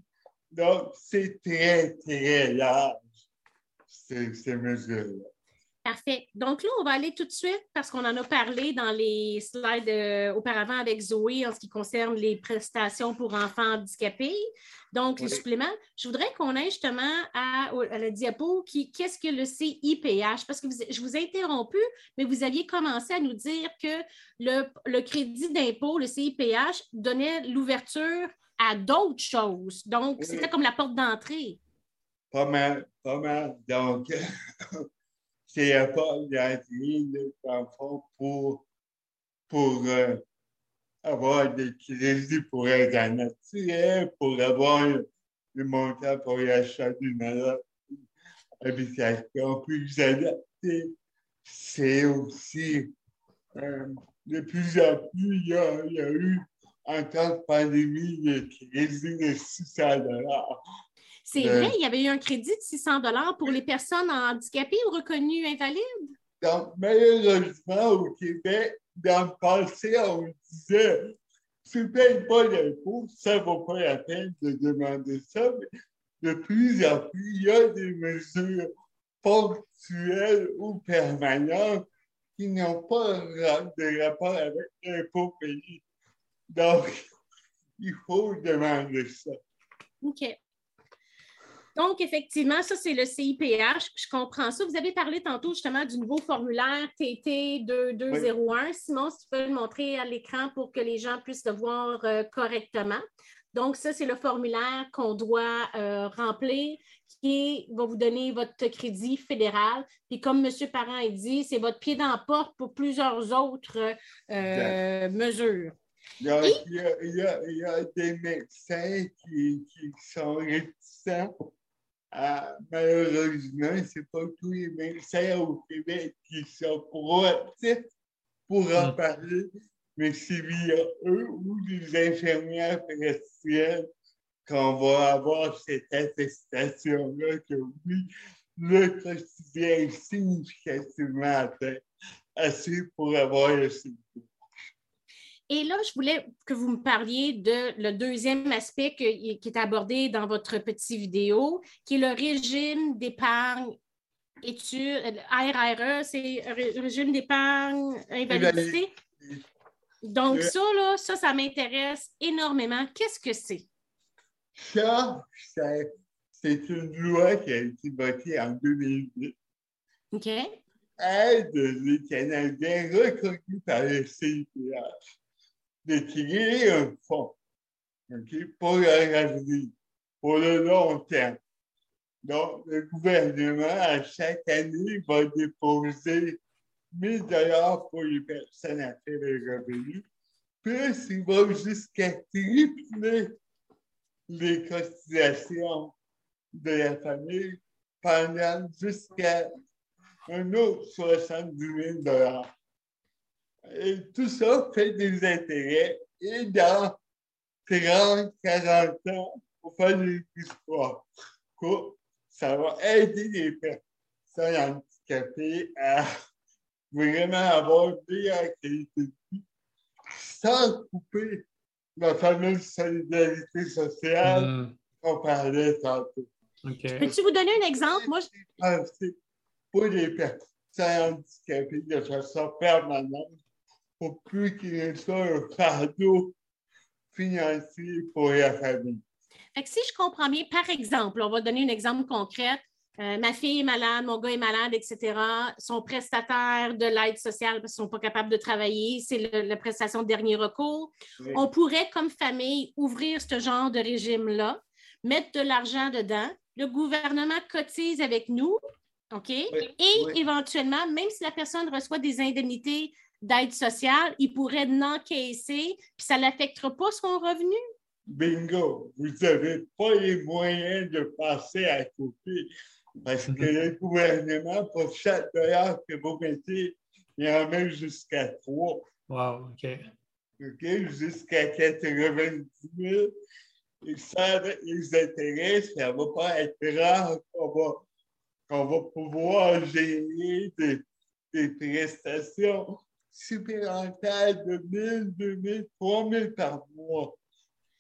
Speaker 7: Donc, c'est très, très large, ces, ces mesures-là.
Speaker 2: Parfait. Donc là, on va aller tout de suite parce qu'on en a parlé dans les slides euh, auparavant avec Zoé en ce qui concerne les prestations pour enfants handicapés. Donc, les suppléments. Je voudrais qu'on aille justement à, la diapo qui qu'est-ce que le CIPH? Parce que je vous ai interrompu, mais vous aviez commencé à nous dire que le, crédit d'impôt, le CIPH, donnait l'ouverture à d'autres choses. Donc, c'était comme la porte d'entrée.
Speaker 7: Pas mal, pas mal. Donc, c'est d'entrée, dans le fond, pour, pour euh, avoir des crédits pour être un naturel, pour avoir le montant pour l'achat d'une habitation plus adaptée. C'est aussi euh, de plus en plus, il y a, il a eu en temps de pandémie des crédits de 600
Speaker 2: c'est vrai, il y avait eu un crédit de 600 pour les personnes handicapées ou reconnues invalides?
Speaker 7: Donc, malheureusement, au Québec, dans le passé, on disait tu ne payes pas d'impôts, ça ne vaut pas la peine de demander ça. Mais de plus en plus, il y a des mesures ponctuelles ou permanentes qui n'ont pas de rapport avec l'impôt payé. Donc, il faut demander ça.
Speaker 2: OK. Donc, effectivement, ça, c'est le CIPH. Je comprends ça. Vous avez parlé tantôt justement du nouveau formulaire TT 2201. Simon, si tu peux le montrer à l'écran pour que les gens puissent le voir euh, correctement. Donc, ça, c'est le formulaire qu'on doit euh, remplir qui va vous donner votre crédit fédéral. Puis, comme M. Parent a dit, c'est votre pied dans la porte pour plusieurs autres euh, mesures.
Speaker 7: Il y, a, des médecins qui, qui sont réticents ah, malheureusement, ce n'est pas tous les médecins au Québec qui sont proactifs pour en hmm. parler, mais c'est via eux ou les infirmières praticiennes qu'on va avoir cette attestation-là que oui, le quotidien est significativement atteint assez pour avoir le symptôme.
Speaker 2: Et là, je voulais que vous me parliez de le deuxième aspect qui est abordé dans votre petite vidéo, qui est le régime d'épargne études, RRE, c'est régime d'épargne invalidité. Donc, ça, là, ça, ça m'intéresse énormément. Qu'est-ce que c'est?
Speaker 7: Ça, c'est une loi qui a été votée en 2008.
Speaker 2: OK.
Speaker 7: Aide les Canadiens reconnus par le CIPH créer un fonds pour leur avenir, pour le long terme. Donc, le gouvernement, à chaque année, va déposer 1000 dollars pour les personnes à faible revenu, puis il va jusqu'à tripler les cotisations de la famille pendant jusqu'à un autre 70 000 Et tout ça fait des intérêts et dans 30, 40 ans, on fait des histoires. Ça va aider les personnes handicapées à vraiment avoir une meilleure qualité de vie sans couper la fameuse solidarité sociale mm. qu'on parlait tantôt.
Speaker 2: Peux-tu vous donner un exemple? Moi,
Speaker 7: je... Pour les personnes handicapées de façon permanente, pour plus qu'il y ait un fardeau financier pour la famille.
Speaker 2: si je comprends bien, par exemple, on va donner un exemple concret. Euh, ma fille est malade, mon gars est malade, etc. Son prestataire de l'aide sociale parce qu'ils ne sont pas capables de travailler, c'est la prestation de dernier recours. On pourrait, comme famille, ouvrir ce genre de régime-là, mettre de l'argent dedans. Le gouvernement cotise avec nous, OK? Et éventuellement, même si la personne reçoit des indemnités d'aide sociale, il pourrait n'encaisser, puis ça n'affectera pas son revenu?
Speaker 7: Bingo! Vous n'avez pas les moyens de passer à côté. Parce que le gouvernement, pour chaque dollar que vous mettez, il en met jusqu'à trois.
Speaker 3: Wow, OK.
Speaker 7: OK, jusqu'à 90 000. Et ça, les intérêts, ça ne va pas être rare qu'on va, pouvoir gérer des, des prestations supplémentaires de 1000, 2000, 3000 par mois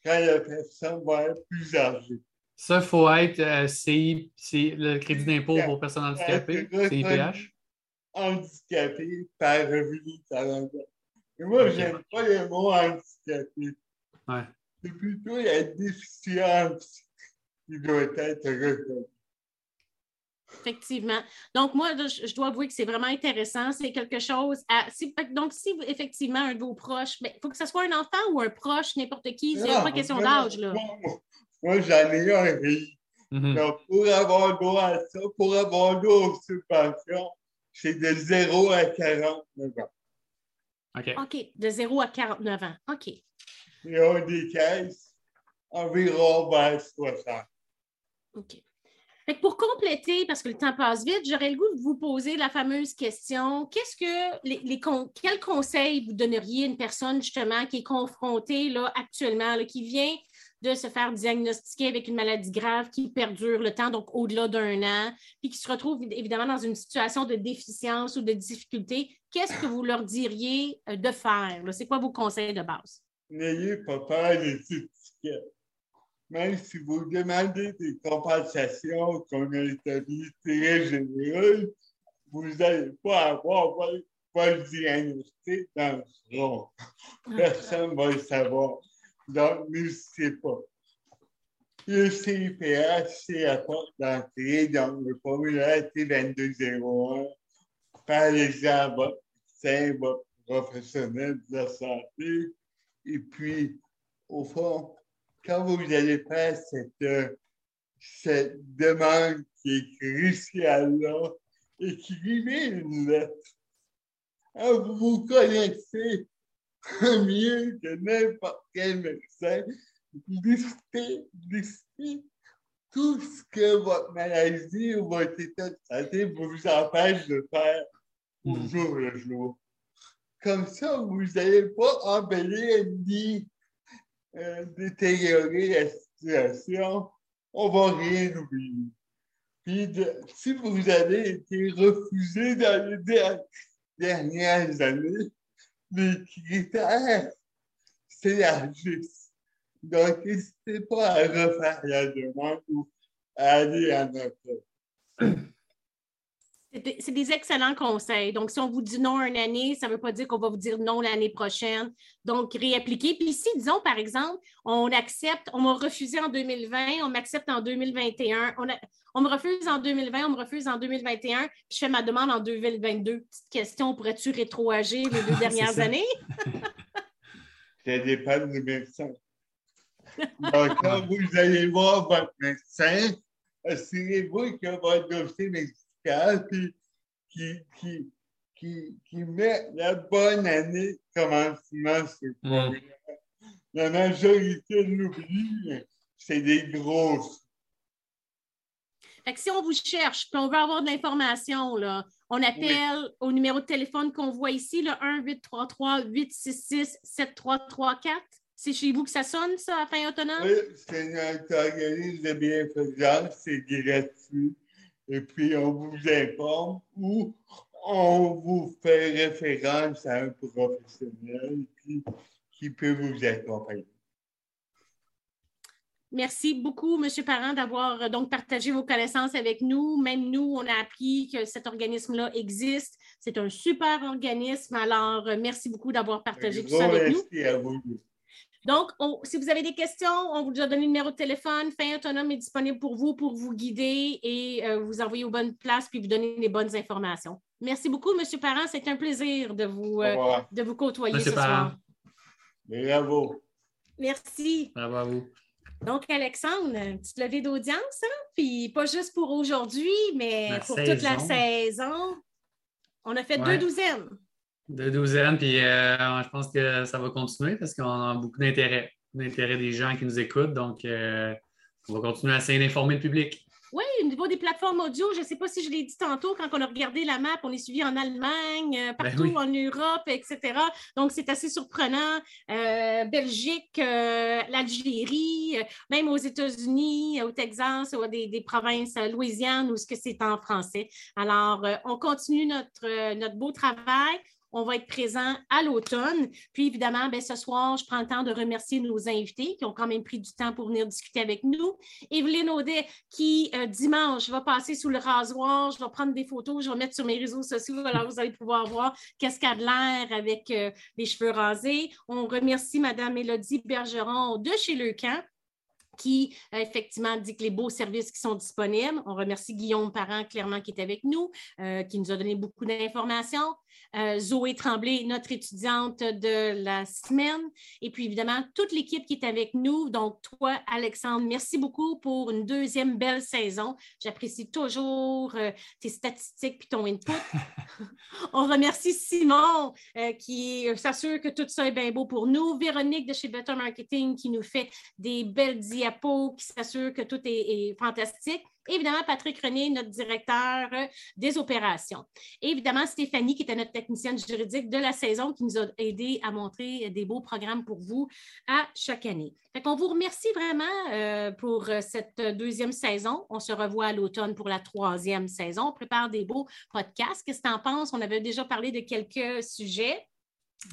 Speaker 7: quand la personne va être plus âgée.
Speaker 3: Ça, il faut être euh, CI, le crédit d'impôt pour personnes handicapées, CIPH.
Speaker 7: Handicapé par revenu Canada. Et moi, je n'aime pas le mot handicapé.
Speaker 3: Ouais.
Speaker 7: C'est plutôt la déficience qui doit être reconnue.
Speaker 2: Effectivement. Donc, moi, je, dois avouer que c'est vraiment intéressant. C'est quelque chose à. donc, si effectivement un de vos proches, il ben, faut que ce soit un enfant ou un proche, n'importe qui, c'est pas question d'âge. là.
Speaker 7: Moi, j'en ai un riz. Donc, pour avoir droit à ça, pour avoir droit aux subventions, c'est de 0 à 49 ans.
Speaker 2: OK. OK, de 0 à 49 ans. OK.
Speaker 7: Et on des caisses environ vers 60.
Speaker 2: OK. Pour compléter, parce que le temps passe vite, j'aurais le goût de vous poser la fameuse question qu'est-ce que les, quel conseil vous donneriez à une personne justement qui est confrontée là, actuellement, qui vient de se faire diagnostiquer avec une maladie grave qui perdure le temps, donc au-delà d'un an, puis qui se retrouve évidemment dans une situation de déficience ou de difficulté, qu'est-ce que vous leur diriez euh, de faire? C'est quoi vos conseils de base?
Speaker 7: N'ayez pas peur des étiquettes. Même si vous demandez des compensations qu'on a établies très généreuses, vous n'allez pas avoir votre diagnostic dans le front. Ah. Personne ne va le savoir. Donc, n'hésitez pas. Le CIPH, c'est la porte d'entrée, donc le formulaire T2201. Parlez-en à votre médecin, votre professionnel de la santé. Et puis, au fond, quand vous allez faire cette, cette demande qui est cruciale-là, écrivez une lettre. Hein, vous vous connaissez mieux que n'importe quel médecin, listez, listez tout ce que votre maladie ou votre état de santé vous empêche de faire au mm. jour le jour. Comme ça, vous n'allez pas embellir ni détériorer la situation. On va rien oublier. Puis, si vous avez été refusé dans le dernières années, les critères s'élargissent. Donc, n'hésitez pas à refaire la demande ou à aller à notre
Speaker 2: c'est des excellents conseils. Donc, si on vous dit non une année, ça ne veut pas dire qu'on va vous dire non l'année prochaine. Donc, réappliquer. Puis si, disons, par exemple, on accepte, on m'a refusé en 2020, on m'accepte en 2021, on, on, me refuse en 2020, on me refuse en 2021, puis je fais ma demande en 2022. Petite question, pourrais-tu rétroagir les deux dernières années?
Speaker 7: ça dépend du médecin. Donc, quand vous allez voir votre médecin, assurez-vous que votre dossier médical qui, qui, qui, qui met la bonne année commencement c'est mm. La majorité l'oublie, c'est des grosses.
Speaker 2: Fait que si on vous cherche, puis on veut avoir de l'information, là, on appelle au numéro de téléphone qu'on voit ici, le 1-833-866-7334. C'est chez vous que ça sonne, ça, à fin autonome?
Speaker 7: Oui, c'est notre organisme de bienfaisance, c'est gratuit et puis on vous informe ou on vous fait référence à un professionnel qui, peut vous accompagner.
Speaker 2: Merci beaucoup, M. Parent, d'avoir euh, donc partagé vos connaissances avec nous. Même nous, on a appris que cet organisme-là existe. C'est un super organisme. Alors, euh, merci beaucoup d'avoir partagé tout ça avec nous.
Speaker 7: Merci à vous.
Speaker 2: Donc, si vous avez des questions, on vous a donné le numéro de téléphone. Fin Autonome est disponible pour vous, pour vous guider et euh, vous envoyer aux bonnes places puis vous donner les bonnes informations. Merci beaucoup, M. Parent. C'est un plaisir de vous, euh, de vous côtoyer ce soir.
Speaker 7: Bravo.
Speaker 2: Merci.
Speaker 3: Bravo à vous.
Speaker 2: Donc, Alexandre, une petite levée d'audience, hein? puis pas juste pour aujourd'hui, mais pour toute la saison. On a fait deux douzaines.
Speaker 3: De douzaine, puis euh, je pense que ça va continuer parce qu'on a beaucoup d'intérêt, d'intérêt des gens qui nous écoutent. Donc, euh, on va continuer à essayer d'informer le public.
Speaker 2: Oui, au niveau des plateformes audio, je ne sais pas si je l'ai dit tantôt, quand on a regardé la map, on est suivi en Allemagne, euh, ben partout en Europe, etc. Donc, c'est assez surprenant. Belgique, l'Algérie, même aux États-Unis, au Texas, ou des, des provinces Louisiane, où ce que c'est en français. Alors, on continue notre, notre beau travail. On va être présent à l'automne. Puis évidemment, ben, ce soir, je prends le temps de remercier nos invités qui ont quand même pris du temps pour venir discuter avec nous. Evelyne Audet, qui euh, dimanche va passer sous le rasoir. Je vais prendre des photos, je vais mettre sur mes réseaux sociaux. Alors, vous allez pouvoir voir qu'est-ce qu'a de l'air avec euh, les cheveux rasés. On remercie Mme Mélodie Bergeron de chez Leucan qui effectivement dit que les beaux services qui sont disponibles. On remercie Guillaume Parent, clairement, qui est avec nous, euh, qui nous a donné beaucoup d'informations. Euh, Zoé Tremblay, notre étudiante de la semaine. Et puis, évidemment, toute l'équipe qui est avec nous. Donc, toi, Alexandre, merci beaucoup pour une deuxième belle saison. J'apprécie toujours euh, tes statistiques puis ton input. On remercie Simon qui s'assure que tout ça est bien beau pour nous. Véronique de chez Better Marketing qui nous fait des belles qui s'assure que tout est, fantastique. évidemment, Patrick René, notre directeur euh, des opérations. évidemment, Stéphanie, qui était notre technicienne juridique de la saison, qui nous a aidé à montrer des beaux programmes pour vous à chaque année. Fait qu'on vous remercie vraiment euh, pour euh, cette deuxième saison. On se revoit à l'automne pour la troisième saison. On prépare des beaux podcasts. Qu'est-ce que tu en penses? On avait déjà parlé de quelques sujets.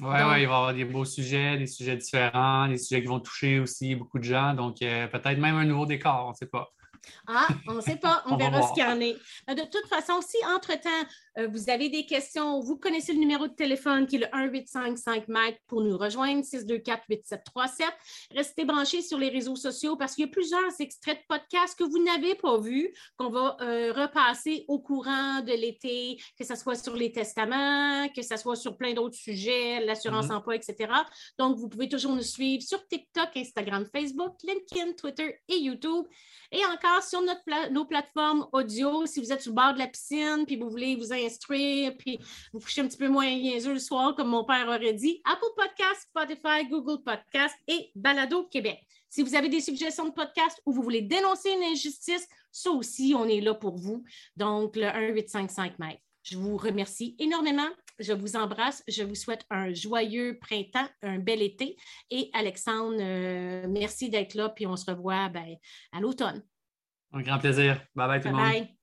Speaker 3: Oui, ouais, il va y avoir des beaux sujets, des sujets différents, des sujets qui vont toucher aussi beaucoup de gens. Donc, euh, peut-être même un nouveau décor, on ne sait pas.
Speaker 2: Ah, on ne sait pas, on, verra ce qu'il y en est. De toute façon, si entre-temps, euh, vous avez des questions, vous connaissez le numéro de téléphone qui est le 1855 mètres pour nous rejoindre, 624-8737. Restez branchés sur les réseaux sociaux parce qu'il y a plusieurs extraits de podcasts que vous n'avez pas vus, qu'on va euh, repasser au courant de l'été, que ce soit sur les testaments, que ce soit sur plein d'autres sujets, l'assurance mm-hmm. emploi, etc. Donc, vous pouvez toujours nous suivre sur TikTok, Instagram, Facebook, LinkedIn, Twitter et YouTube. Et encore sur notre nos plateformes audio, si vous êtes sur le bord de la piscine, puis vous voulez vous instruire, puis vous coucher un petit peu moins niaiseux le soir, comme mon père aurait dit, Apple Podcast, Spotify, Google Podcast et Balado Québec. Si vous avez des suggestions de podcast ou vous voulez dénoncer une injustice, ça aussi, on est là pour vous. Donc, le 1855 mètres. Je vous remercie énormément. Je vous embrasse. Je vous souhaite un joyeux printemps, un bel été. Et Alexandre, euh, merci d'être là. Puis on se revoit ben, à l'automne.
Speaker 3: Un grand plaisir. Bye bye tout le monde.